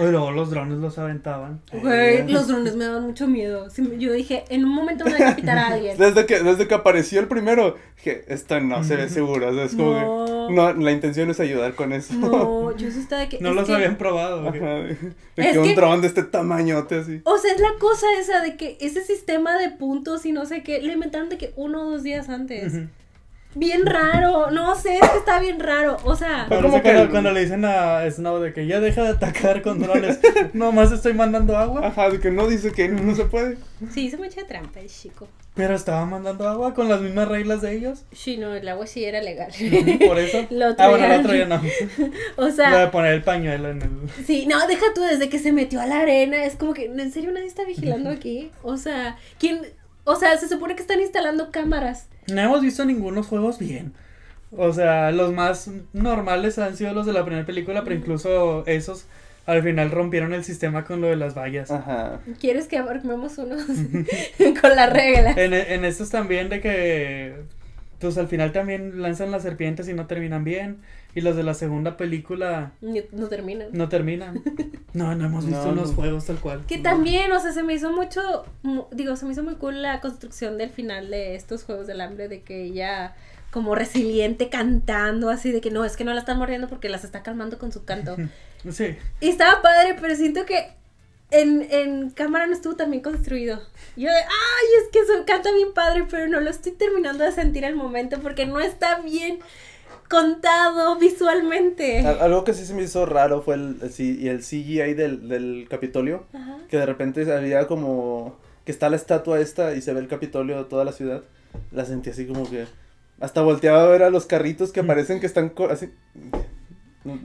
O luego los drones los aventaban. Güey, los drones me daban mucho miedo. Yo dije, en un momento van a decapitar a alguien. Desde que, desde que apareció el primero, dije, esto no se ve seguro. O sea, es como No. que. No, la intención es ayudar con eso. No, yo sí estaba de que. No es los que- habían probado. Ajá, ¿o qué? de, de Es que un que- dron de este tamañote así. O sea, es la cosa esa de que ese sistema de puntos y no sé qué, lo inventaron de que uno o dos días antes. Bien raro, no sé, es que está bien raro. O sea, Parece como que cuando, el- cuando le dicen a Snow de que ya deja de atacar con drones. Nomás estoy mandando agua. Ajá, de que no dice que no se puede. sí, hizo mucha trampa el chico. Pero estaba mandando agua con las mismas reglas de ellos. Sí, no, el agua sí era legal. Por eso. Lo otro ah, bueno, ya- el otro ya no. o Lo de sea, poner el pañuelo en el. sí, no, deja tú desde que se metió a la arena. Es como que, ¿en serio nadie está vigilando aquí? O sea, ¿quién? O sea, se supone que están instalando cámaras. No hemos visto ningunos juegos bien. O sea, los más normales han sido los de la primera película, pero incluso esos al final rompieron el sistema con lo de las vallas. Ajá. ¿Quieres que armemos unos con las reglas? En, en estos también de que pues al final también lanzan las serpientes y no terminan bien. Y los de la segunda película No terminan. no terminan. No, no hemos visto No, unos no. juegos tal cual. Que también, o sea, se me hizo mucho, mu- digo, se me hizo muy cool la construcción del final de estos Juegos del Hambre, de que ella como resiliente cantando, así de que no, es que no la están mordiendo porque las está calmando con su canto. Sí. Y estaba padre, pero siento que en, en cámara no estuvo tan bien construido. Yo de, ay, es que eso canta bien padre, pero no lo estoy terminando de sentir al momento porque no está bien contado visualmente. Al- Algo que sí se me hizo raro fue el, el el CGI del, del Capitolio. Ajá. Que de repente había como. Que está la estatua esta y se ve el Capitolio de toda la ciudad. La sentí así como que. Hasta volteaba a ver a los carritos que aparecen que están así.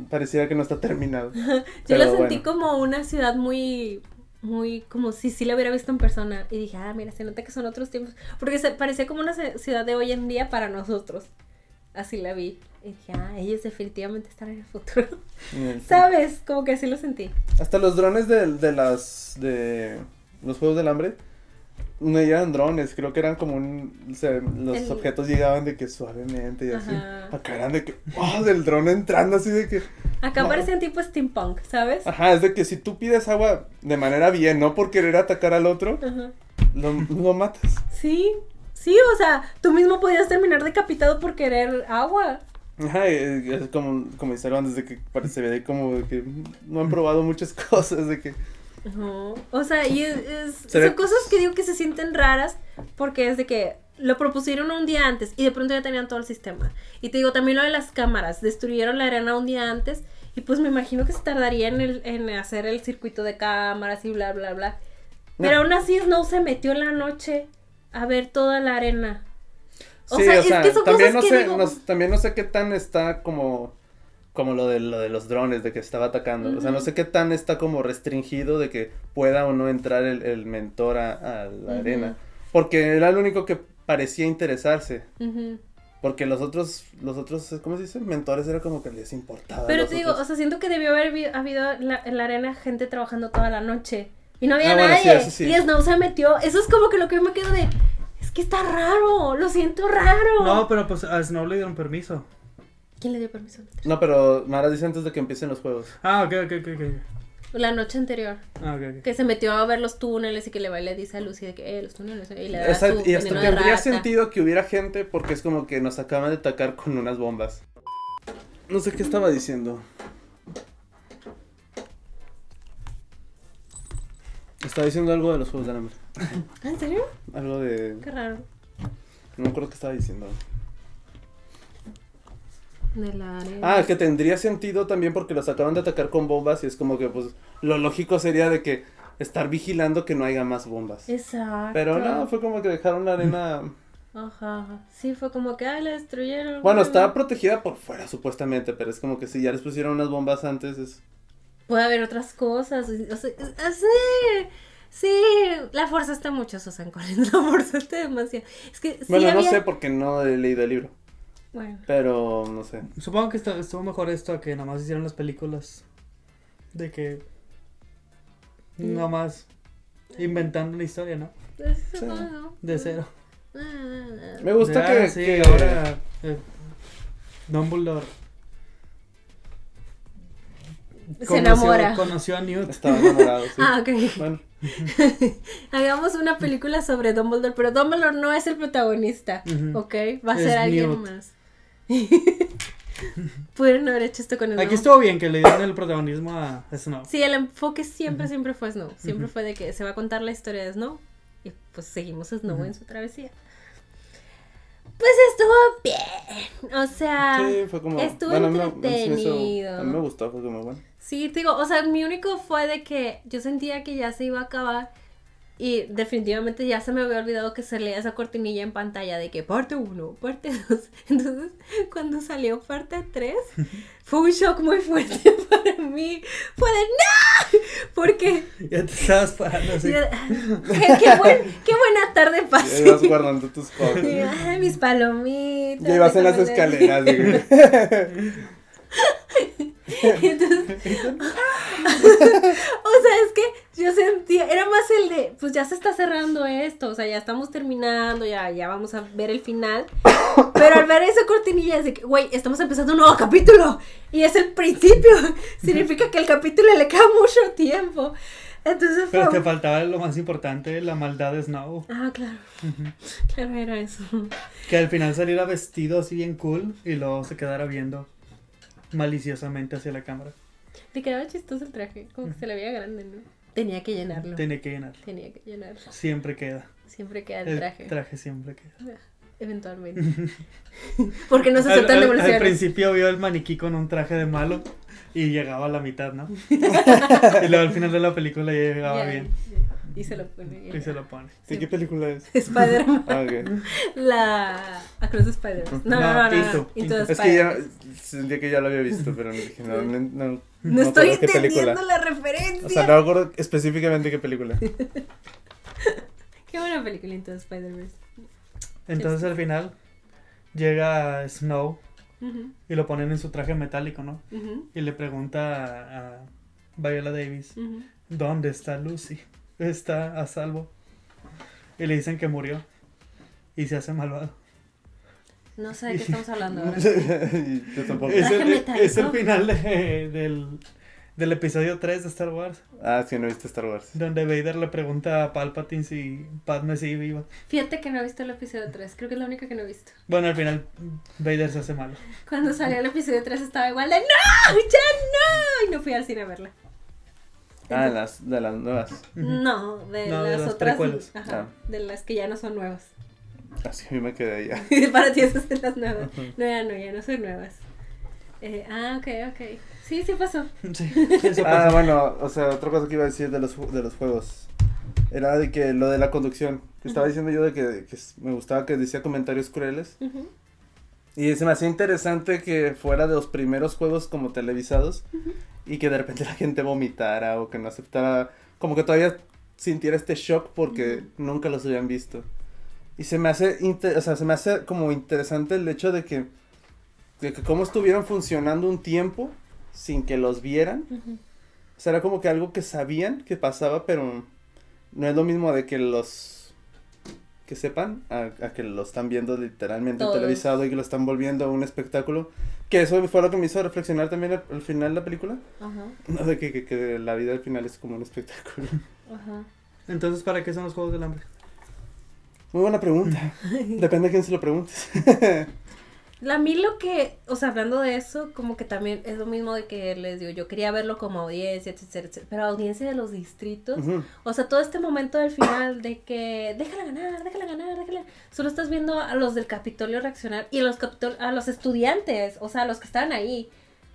Pareciera que no está terminado. Yo Pero lo sentí bueno. como una ciudad muy, muy, como si sí la hubiera visto en persona. Y dije, ah, mira, se nota que son otros tiempos. Porque se parecía como una ci- ciudad de hoy en día para nosotros. Así la vi. Y dije, ah, ellos definitivamente están en el futuro. Sí. ¿Sabes? Como que así lo sentí. Hasta los drones de, de las. de los juegos del hambre. No eran drones, creo que eran como un. o sea, los El- objetos llegaban de que suavemente y así. Acá eran de que. ¡Oh! Del dron entrando así de que. Acá No. parecían tipo steampunk, ¿sabes? Ajá, es de que si tú pides agua de manera bien, no por querer atacar al otro, Ajá. lo, lo matas. Sí, sí, o sea, tú mismo podías terminar decapitado por querer agua. Ajá, es como, como dice antes de que parece como de que no han probado muchas cosas, de que. No, o sea, y es, es- son cosas que digo que se sienten raras porque es de que lo propusieron un día antes y de pronto ya tenían todo el sistema. Y te digo, también lo de las cámaras, destruyeron la arena un día antes y pues me imagino que se tardaría en, el, en hacer el circuito de cámaras y bla, bla, bla. Pero aún así Snow se metió en la noche a ver toda la arena. O sí, sea, o es sea, que son también cosas no que sé, digo- no- también no sé qué tan está como como lo de lo de los drones de que estaba atacando. O sea, no sé qué tan está como restringido de que pueda o no entrar el, el mentor a, a la Ujú. arena. Porque era el único que parecía interesarse. Ujú. Porque los otros, los otros, ¿cómo se dice? Mentores era como que les importaba. Pero te digo, otros. o sea, siento que debió haber habi- habido la- en la arena gente trabajando toda la noche. Y no había Ah, bueno, sí, nadie. sí. Y Snow se metió. Eso es como que lo que yo me quedo de. Es que está raro. Lo siento raro. No, pero pues a Snow le dieron permiso. ¿Quién le dio permiso? No, pero Mara dice antes de que empiecen los juegos. Ah, ok, ok, ok, ok. La noche anterior. Ah, ok, ok. Que se metió a ver los túneles y que le va y le dice a Lucy de que, eh, los túneles. Y le da Esa- su y hasta de tendría rata. sentido que hubiera gente porque es como que nos acaban de atacar con unas bombas. No sé qué estaba diciendo. Estaba diciendo algo de los juegos del hambre. ¿Ah, ¿En serio? Algo de. Qué raro. No me acuerdo qué estaba diciendo. De la arena. Ah, que tendría sentido también porque los acaban de atacar con bombas y es como que pues lo lógico sería de que estar vigilando que no haya más bombas. Exacto. Pero no, fue como que dejaron la arena. Ajá. Sí, fue como que, ay, la destruyeron. Bueno, estaba protegida por fuera supuestamente, pero es como que si ya les pusieron unas bombas antes es. Puede haber otras cosas. O sea, sí, sí, la forzaste mucho, Susan Collins. La forzaste demasiado. Es que sí Bueno, no sé porque no he leído el libro, Bueno, pero no sé. Supongo que está- estuvo mejor esto a que nada más hicieron las películas. De que. Mm. Nada más inventando una historia, ¿no? pues, Sí. De cero. Ah, Me gusta Ya, que, sí, que- ahora. eh, Dumbledore. Se enamora. Conoció a Newt. estaba enamorado, sí. Ah, ok. Bueno, Hagamos una película sobre Dumbledore, pero Dumbledore no es el protagonista, Ujú. ¿ok? Va a Es ser alguien Newt. más. Pudieron haber hecho esto con el Aquí Snow. estuvo bien que le dieron el protagonismo a Snow. Sí, el enfoque siempre, siempre fue Snow. Siempre fue de que se va a contar la historia de Snow. Y pues seguimos a Snow en su travesía. Pues estuvo bien. O sea, sí, sí, fue como. estuvo bueno, a mí me- a mí me hizo- entretenido. A mí me gustó, fue como bueno. te digo, o sea, mi único fue de que yo sentía que ya se iba a acabar. Y definitivamente ya se me había olvidado que se leía esa cortinilla en pantalla de que parte 1, parte 2. Entonces, cuando salió parte 3, fue un shock muy fuerte para mí. Fue de ¡No! Porque Ya te estabas parando así. yo- qué, qué buen- qué buena tarde Ya pasé. ibas guardando tus cosas. Y, ay, mis palomitas. Ya ibas en las escaleras. Entonces, o sea, es que yo sentía, era más el de, pues ya se está cerrando esto, o sea, ya estamos terminando, ya, ya vamos a ver el final. Pero al ver esa cortinilla es de que, güey, estamos empezando un nuevo capítulo y es el principio. Significa que el capítulo le queda mucho tiempo. Entonces fue. Pero te faltaba lo más importante, la maldad de Snow. Ah, claro. Claro, era eso. Que al final saliera vestido así bien cool y luego se quedara viendo maliciosamente hacia la cámara. Le quedaba chistoso el traje, como que se le veía grande, ¿no? Tenía que llenarlo. Tiene que llenarlo. Tenía que llenarlo. Siempre queda. Siempre queda el El traje. traje siempre queda. Eventualmente. Porque no se Al, aceptan al- al principio vio el maniquí con un traje de malo y llegaba a la mitad, ¿no? y luego al final de la película ya llegaba Ya, bien. Y se lo pone. Y se lo pone. ¿De qué película es? Spider-Man. Ah, ok. La Across the Spider-Man. No, no, no, no. No. Into the Es que ya sentía que ya lo había visto, pero dije, no, no, no, No, me estoy entendiendo la referencia. O sea, no me acuerdo específicamente qué película. Qué buena película Into the Spider-Verse. Entonces al final llega Snow y lo ponen en su traje metálico, ¿no? Y le pregunta a, Viola Davis. ¿dónde está Lucy? Está a salvo. Y le dicen que murió. Y se hace malvado. No sé de qué estamos hablando ahora. Yo tampoco. Es ¿Traje el, metálico? es el final de- del, del episodio 3 de Star Wars. Ah, sí, no viste Star Wars. Donde Vader le pregunta a Palpatine si Padme sigue viva. Fíjate que no he visto el episodio 3. Creo que es la única que no he visto. Bueno, al final Vader se hace malo. Cuando salió el episodio 3 estaba igual de ¡No! ¡Ya no! Y no fui al cine a verla. Ah, las, de las nuevas. No, de No, de las las otras. Ajá, de las que ya no son nuevas. Así a mí me quedé allá. Para ti esas son las nuevas. No, ya no, ya no son nuevas. Eh, ah, ok, ok. Sí, sí pasó. Sí, eso Ah, bueno, o sea, otra cosa que iba a decir de los, de los juegos. Era de que lo de la conducción. Que estaba diciendo yo de que, me gustaba que decía comentarios crueles. Ujú, Y se me hacía interesante que fuera de los primeros juegos como televisados. Y que de repente la gente vomitara o que no aceptara. Como que todavía sintiera este shock porque nunca los habían visto. Y se me hace, o sea, se me hace como interesante el hecho de que, de que cómo estuvieron funcionando un tiempo sin que los vieran. ujú. O sea, era como que algo que sabían que pasaba, pero no es lo mismo de que los que sepan a, a que lo están viendo literalmente Todos. televisado y que lo están volviendo un espectáculo. Que eso fue lo que me hizo reflexionar también al, al final de la película. Ajá, No, de que, que, que la vida al final es como un espectáculo. ajá. Entonces, ¿para qué son los Juegos del Hambre? Muy buena pregunta. Depende a quién se lo preguntes. A mí lo que, o sea, hablando de eso, como que también es lo mismo de que les digo, yo quería verlo como audiencia, etcétera, etcétera, pero audiencia de los distritos. O sea, todo este momento del final de que déjala ganar, déjala ganar, déjala. Solo estás viendo a los del Capitolio reaccionar y a los, Capitol- a los estudiantes, o sea, a los que estaban ahí.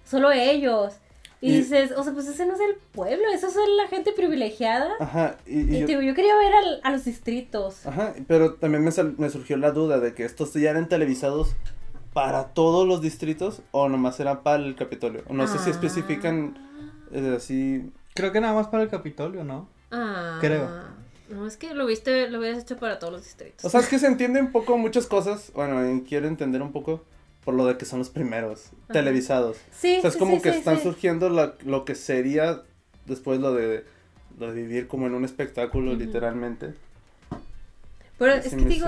Solo ellos. Y, Y- dices, o sea, pues ese no es el pueblo, eso es la gente privilegiada. Ajá. Y, y Y yo- te digo, yo quería ver al- a los distritos. Ajá, pero también me, me surgió la duda de que estos ya eran televisados para todos los distritos o nomás eran para el Capitolio. No sé si Ah. especifican eh, así. Creo que nada más para el Capitolio, ¿no? Ah. Creo. No, es que lo viste, lo hubieras hecho para todos los distritos. O sea, es que se entiende un poco muchas cosas. Bueno, quiero entender un poco por lo de que son los primeros Ajá. televisados. sí, O sea, es sí, como sí, que sí, están sí. surgiendo la- lo que sería después lo de, lo de vivir como en un espectáculo, Ujú. literalmente. Pero es que digo,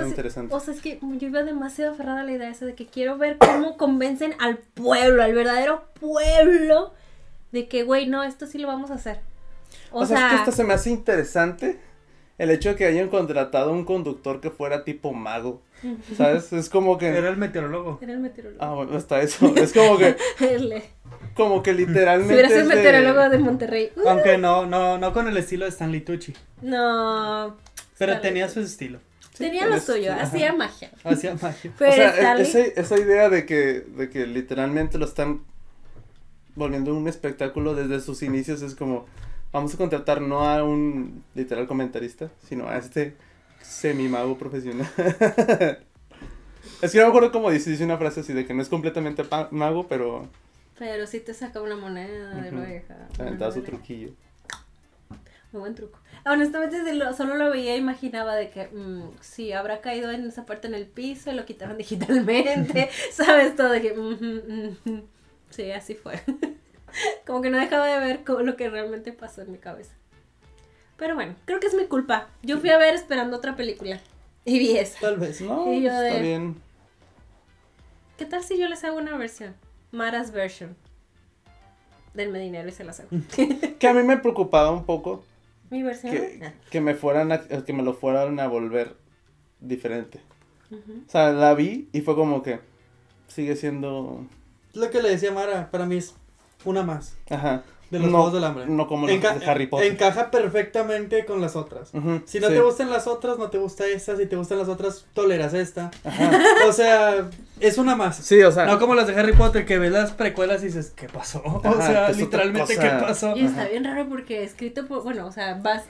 o sea, es que yo iba demasiado aferrada a la idea esa de que quiero ver cómo convencen al pueblo, al verdadero pueblo, de que, güey, no, esto sí lo vamos a hacer. O, O, sea, sea, es que hasta se me hace interesante el hecho de que hayan contratado un conductor que fuera tipo mago. ¿Sabes? Es como que. Era el meteorólogo. era el meteorólogo. Ah, bueno, hasta eso. Es como que, El- como que si literalmente. hubiera sido es el meteorólogo de Monterrey. Uh, Aunque no, no, no con el estilo de Stanley Tucci. no. Pero Stanley tenía su estilo. Tenía lo suyo, ajá. hacía magia. Hacía magia. Pero o sea, Stanley- esa, esa idea de que, de que literalmente lo están volviendo un espectáculo desde sus inicios es como. Vamos a contratar no a un literal comentarista, sino a este semi-mago profesional. es que no me acuerdo cómo dice, dice una frase así de que no es completamente pa- mago, pero Pero sí te saca una moneda de la oreja. aventaba su Muy truquillo. buen truco. Honestamente, solo lo veía, imaginaba de que mm, sí, habrá caído en esa parte en el piso y lo quitaron digitalmente. ¿Sabes? Todo de que. mm, mm, mm. Sí, así fue. Como que no dejaba de ver lo que realmente pasó en mi cabeza. Pero bueno, creo que es mi culpa. Yo fui a ver esperando otra película. Y vi esa. Tal vez. No, Y yo está bien. ¿Qué tal si yo les hago una versión? Mara's version. Denme dinero y se las hago. Que a mí me preocupaba un poco ¿Mi versión? que, Ah. que me fueran a, que me lo fueran a volver diferente. O sea, la vi y fue como que sigue siendo Lo que le decía Mara, para mí es una más. ajá. De los no, Juegos del Hambre. No como los Enca- de Harry Potter. Encaja perfectamente con las otras. Si no sí. te gustan las otras, no te gusta esta. Si te gustan las otras, toleras esta. Ajá. O sea, es una más. Sí, o sea, No como las de Harry Potter, que ves las precuelas y dices, ¿qué pasó? O sea, literalmente. ¿qué pasó? Y está bien raro porque escrito por, bueno, o sea, vas,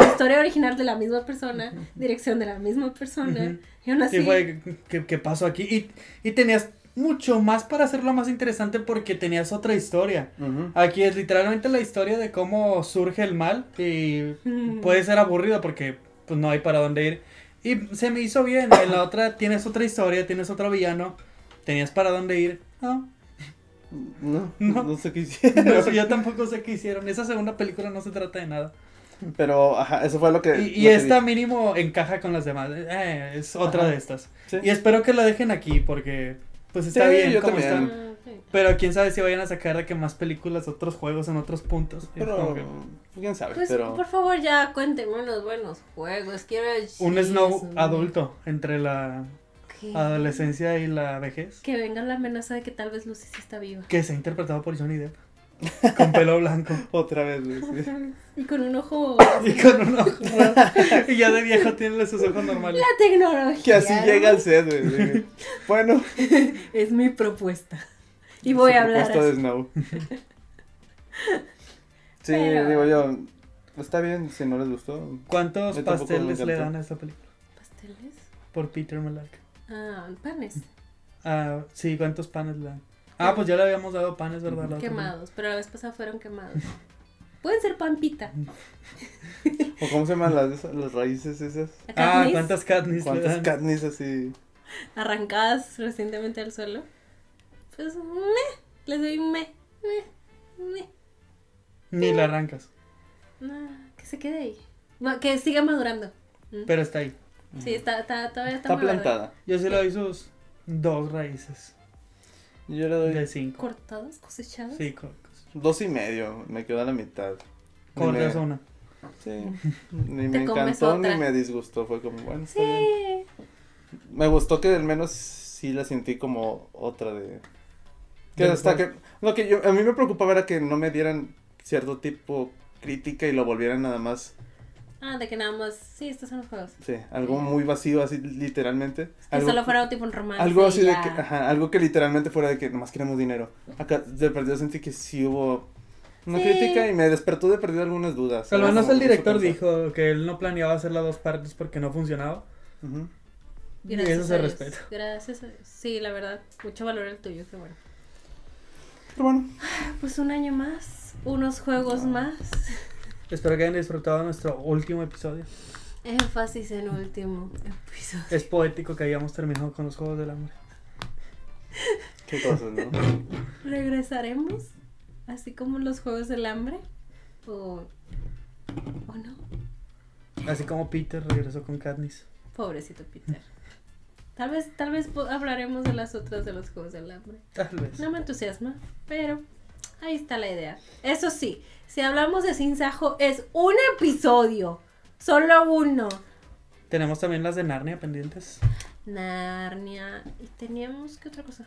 historia original de la misma persona, dirección de la misma persona, y aún así... Y fue, ¿qué, qué pasó aquí? Y, y tenías mucho más para hacerlo más interesante porque tenías otra historia. Aquí es literalmente la historia de cómo surge el mal y puede ser aburrido porque pues no hay para dónde ir. Y se me hizo bien. En la otra tienes otra historia, tienes otro villano, tenías para dónde ir. No, No, No. no, sé qué hicieron. no, yo tampoco sé qué hicieron. Esa segunda película no se trata de nada. Pero, ajá, eso fue lo que. Y, y lo que esta mínimo encaja con las demás. Eh, es otra Ajá. de estas. Sí. Y espero que la dejen aquí porque pues está Sí, bien yo como también. está. Ah. Pero quién sabe si vayan a sacar de que más películas, otros juegos en otros puntos. Pero, que quién sabe, Pues, pero. por favor, ya cuéntenme unos buenos juegos. Quiero un. Snow adulto entre la ¿Qué? adolescencia y la vejez. Que venga la amenaza de que tal vez Lucy sí está viva. Que se ha interpretado por Johnny Depp. Con pelo blanco. Otra vez, güey. sí. Y con un ojo. Y con un ojo. Y ya de viejo tiene sus ojos normales. La tecnología. Que así ¿no? llega al set, güey. sí. Bueno, Es mi propuesta. Y voy su a hablar. propuesta de así. Snow. Sí, Pero- digo yo. Está bien si no les gustó. ¿Cuántos pasteles le dan a esta película? ¿Pasteles? Por Peter Melark. Ah, panes. Ah, sí, ¿cuántos panes le dan? Ah, pues ya le habíamos dado panes, ¿verdad? La otra Quemados. Pero la vez pasada fueron quemados. Pueden ser pampita. ¿O cómo se llaman las, raíces esas? Ah, ¿cuántas Katniss le ¿Cuántas dan? catnis así? Arrancadas recientemente al suelo. Pues, me. Les doy me. Me. Me. Ni la arrancas. No, que se quede ahí. No, que siga madurando. Mm. Pero está ahí. Sí, está, está, todavía está, Está muy verde. plantada. Yo sí le doy sus dos raíces. Yo le doy De cinco. Cortadas, cosechadas. Sí, co- dos y medio. Me quedó a la mitad. Cortas me- una. Sí. Ni me encantó otra. ni me disgustó. Fue como, bueno, está bien. Sí. Me gustó que al menos sí la sentí como otra de. Que hasta que. Lo que yo, a mí me preocupaba era que no me dieran cierto tipo crítica y lo volvieran nada más. Ah, de que nada más. Sí, estos son los juegos. Sí, algo muy vacío, así literalmente. Que Algo, solo fuera tipo un romance. algo así y de que. Ajá, algo que literalmente fuera de que nomás queremos dinero. Acá de perdido sentí que sí hubo una Sí. crítica y me despertó de perdido algunas dudas. Al Era menos el director dijo que él no planeaba hacer las dos partes porque no funcionaba. Ujú. Y Gracias eso se respeta. Gracias a Dios. Sí, la verdad. Mucho valor el tuyo, qué bueno. Pero bueno, Pues un año más. Unos juegos más. Espero que hayan disfrutado nuestro último episodio. Énfasis en último episodio. Es poético que hayamos terminado con los Juegos del Hambre. qué cosas, ¿no? ¿Regresaremos? Así como los juegos del hambre. O. ¿O no? Así como Peter regresó con Katniss. Pobrecito Peter. Tal vez, tal vez hablaremos de las otras de los juegos del hambre. Tal vez. No me entusiasma, pero ahí está la idea. Eso sí, si hablamos de Sin Sajo, es un episodio. Solo uno. Tenemos también las de Narnia pendientes. Narnia. ¿Y teníamos qué otra cosa?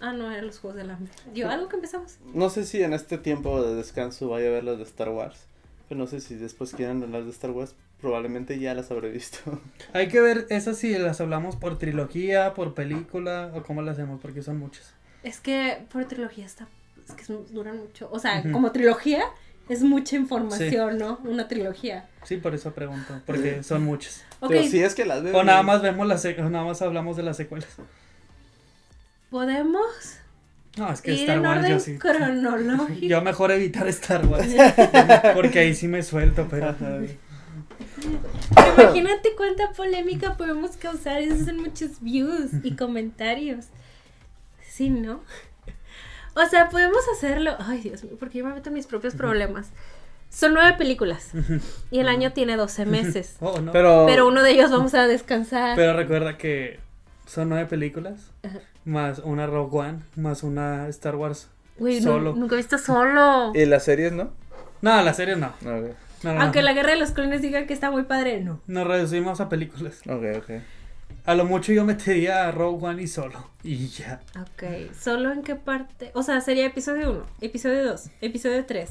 Ah, no, eran los juegos del hambre. ¿Dio algo que empezamos? No sé si en este tiempo de descanso vaya a ver las de Star Wars. Pero no sé si después quieran hablar de Star Wars. Probablemente ya las habré visto. Hay que ver esas si las hablamos por trilogía, por película o cómo las hacemos, porque son muchas. Es que por trilogía está. Es que duran mucho. O sea, como trilogía es mucha información, ¿no? Una trilogía. Sí, por eso pregunto, porque son muchas. Ok, Pero si es que las veo. O nada más vemos las o nada más hablamos de las secuelas. podemos No, es que ir Star en Wars orden yo sí. cronológico. Yo mejor evitar Star Wars. porque ahí sí me suelto, pero. Pero imagínate cuánta polémica podemos causar. Esos son muchos views y comentarios. Sí, ¿no? O sea, podemos hacerlo. Ay, Dios mío, porque yo me meto en mis propios problemas. Son nueve películas. Y el año tiene 12 meses. Oh, no. Pero. Pero uno de ellos vamos a descansar. Pero recuerda que son nueve películas, Ajá. más una Rogue One, más una Star Wars. Güey, solo. nunca he visto solo. ¿Y las series no? No, la serie no. No, no, Aunque no. la guerra de los clones diga que está muy padre, no. Nos reducimos a películas. ok, ok. A lo mucho yo metería a Rogue One y solo. Y ya. Ok, ¿solo en qué parte? O sea, sería episodio 1, episodio 2, episodio 3.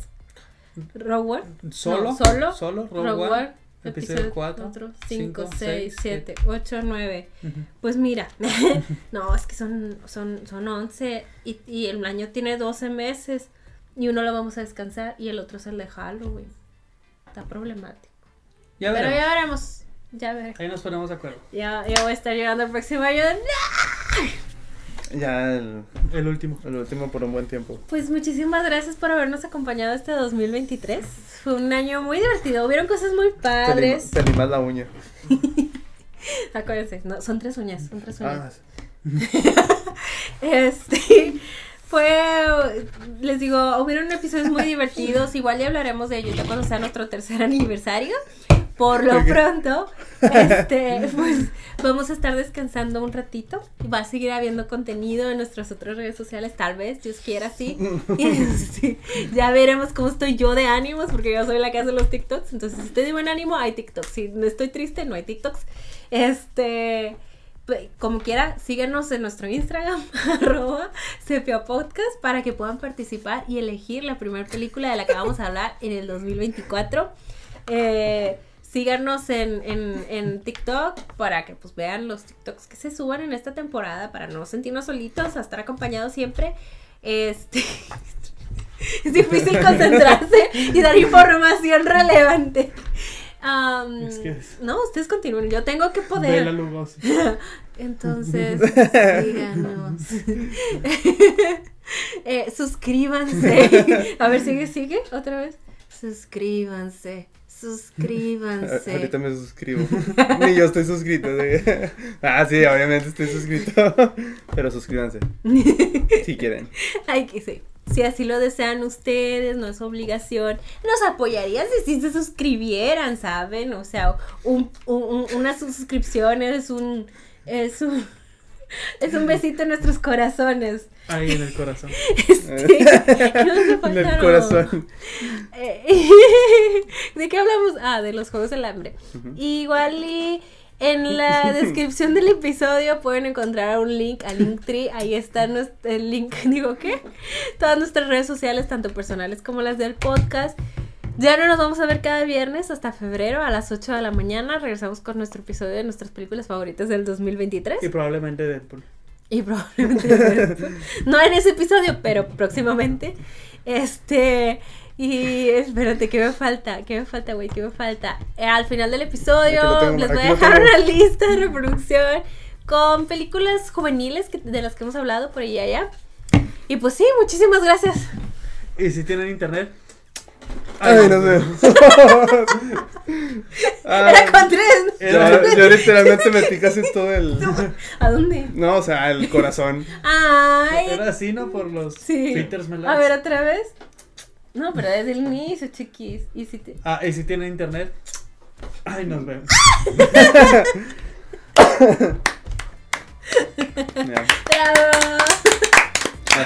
Rogue One. Solo. No, solo. Solo. Rogue, Rogue One. One. Episodio 4, 5, 5, 6, 6, 7, 8, 9. Ujú. Pues mira, no, es que son, son, son 11 y, y el año tiene 12 meses y uno lo vamos a descansar y el otro es el de Halloween. Está problemático. Ya Pero ya veremos. Ya veremos. Ahí nos ponemos de acuerdo. Ya, ya voy a estar llegando el próximo año. Ya el, El último. el último por un buen tiempo. Pues muchísimas gracias por habernos acompañado este 2023. Fue un año muy divertido. Hubieron cosas muy padres. Te limas la uña. Acuérdense, no, son tres uñas, son tres uñas. Ah, Este fue, les digo, hubieron episodios muy divertidos. Igual ya hablaremos de ello ya cuando sea nuestro tercer aniversario. Por lo pronto, este, pues vamos a estar descansando un ratito. Va a seguir habiendo contenido en nuestras otras redes sociales, tal vez, Dios quiera, sí. Y, sí, ya veremos cómo estoy yo de ánimos, porque yo soy la que hace los TikToks. Entonces, si estoy de buen ánimo, hay TikToks. Si no estoy triste, no hay TikToks. Este, pe- como quiera, síganos en nuestro Instagram, arroba Sepia Podcast, para que puedan participar y elegir la primera película de la que vamos a hablar en el 2024. Eh, síganos en, en, en TikTok para que pues vean los TikToks que se suban en esta temporada para no sentirnos solitos, a estar acompañados siempre. Este es difícil concentrarse y dar información relevante. Es- No, ustedes continúen, yo tengo que poder. Entonces, síganos. Eh, suscríbanse. A ver, sigue, sigue, otra vez. Suscríbanse. Suscríbanse. a- Ahorita me suscribo. Ni yo estoy suscrito. sí. Ah, sí, obviamente estoy suscrito. Pero suscríbanse. Si quieren. Ay, que sí. Si así lo desean ustedes, no es obligación. Nos apoyarían si se suscribieran, ¿saben? O sea, un, un- un- una suscripción es un. Es un. Es un besito en nuestros corazones. Ahí en el corazón. Este, ¿qué nos En el corazón. Eh, ¿De qué hablamos? Ah, de los Juegos del Hambre. Igual y en la descripción del episodio pueden encontrar un link al Linktree. Ahí está nuestro, el link, digo, ¿qué? Todas nuestras redes sociales, tanto personales como las del podcast. Ya no nos vamos a ver cada viernes hasta febrero a las 8 de la mañana. Regresamos con nuestro episodio de nuestras películas favoritas del 2023. Y probablemente Deadpool. Y probablemente no en ese episodio, pero próximamente. Este, y espérate, ¿qué me falta? ¿Qué me falta, güey? ¿Qué me falta? Eh, al final del episodio tengo, les voy a dejar una lista de reproducción con películas juveniles que- de las que hemos hablado por ahí y allá. Y pues sí, muchísimas gracias. Y si tienen internet. Ay, nos vemos. Ah, Era con tres. yo, yo literalmente metí casi todo el. ¿A dónde? No, o sea, el corazón. Ay. Era así, ¿no? Por los Sí. A ver, otra vez. No, pero desde el inicio, chiquis. Y si te... Ah, y si tienen internet. Ay, nos vemos. Ya.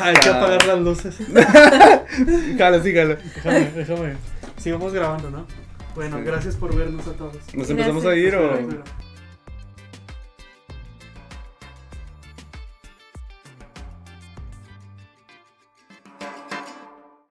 Hay que apagar las luces. Jalo, sí, jalo. Déjame, déjame. Sigamos grabando, ¿no? Bueno, Sí. gracias por vernos a todos. ¿Nos empezamos a ir o.?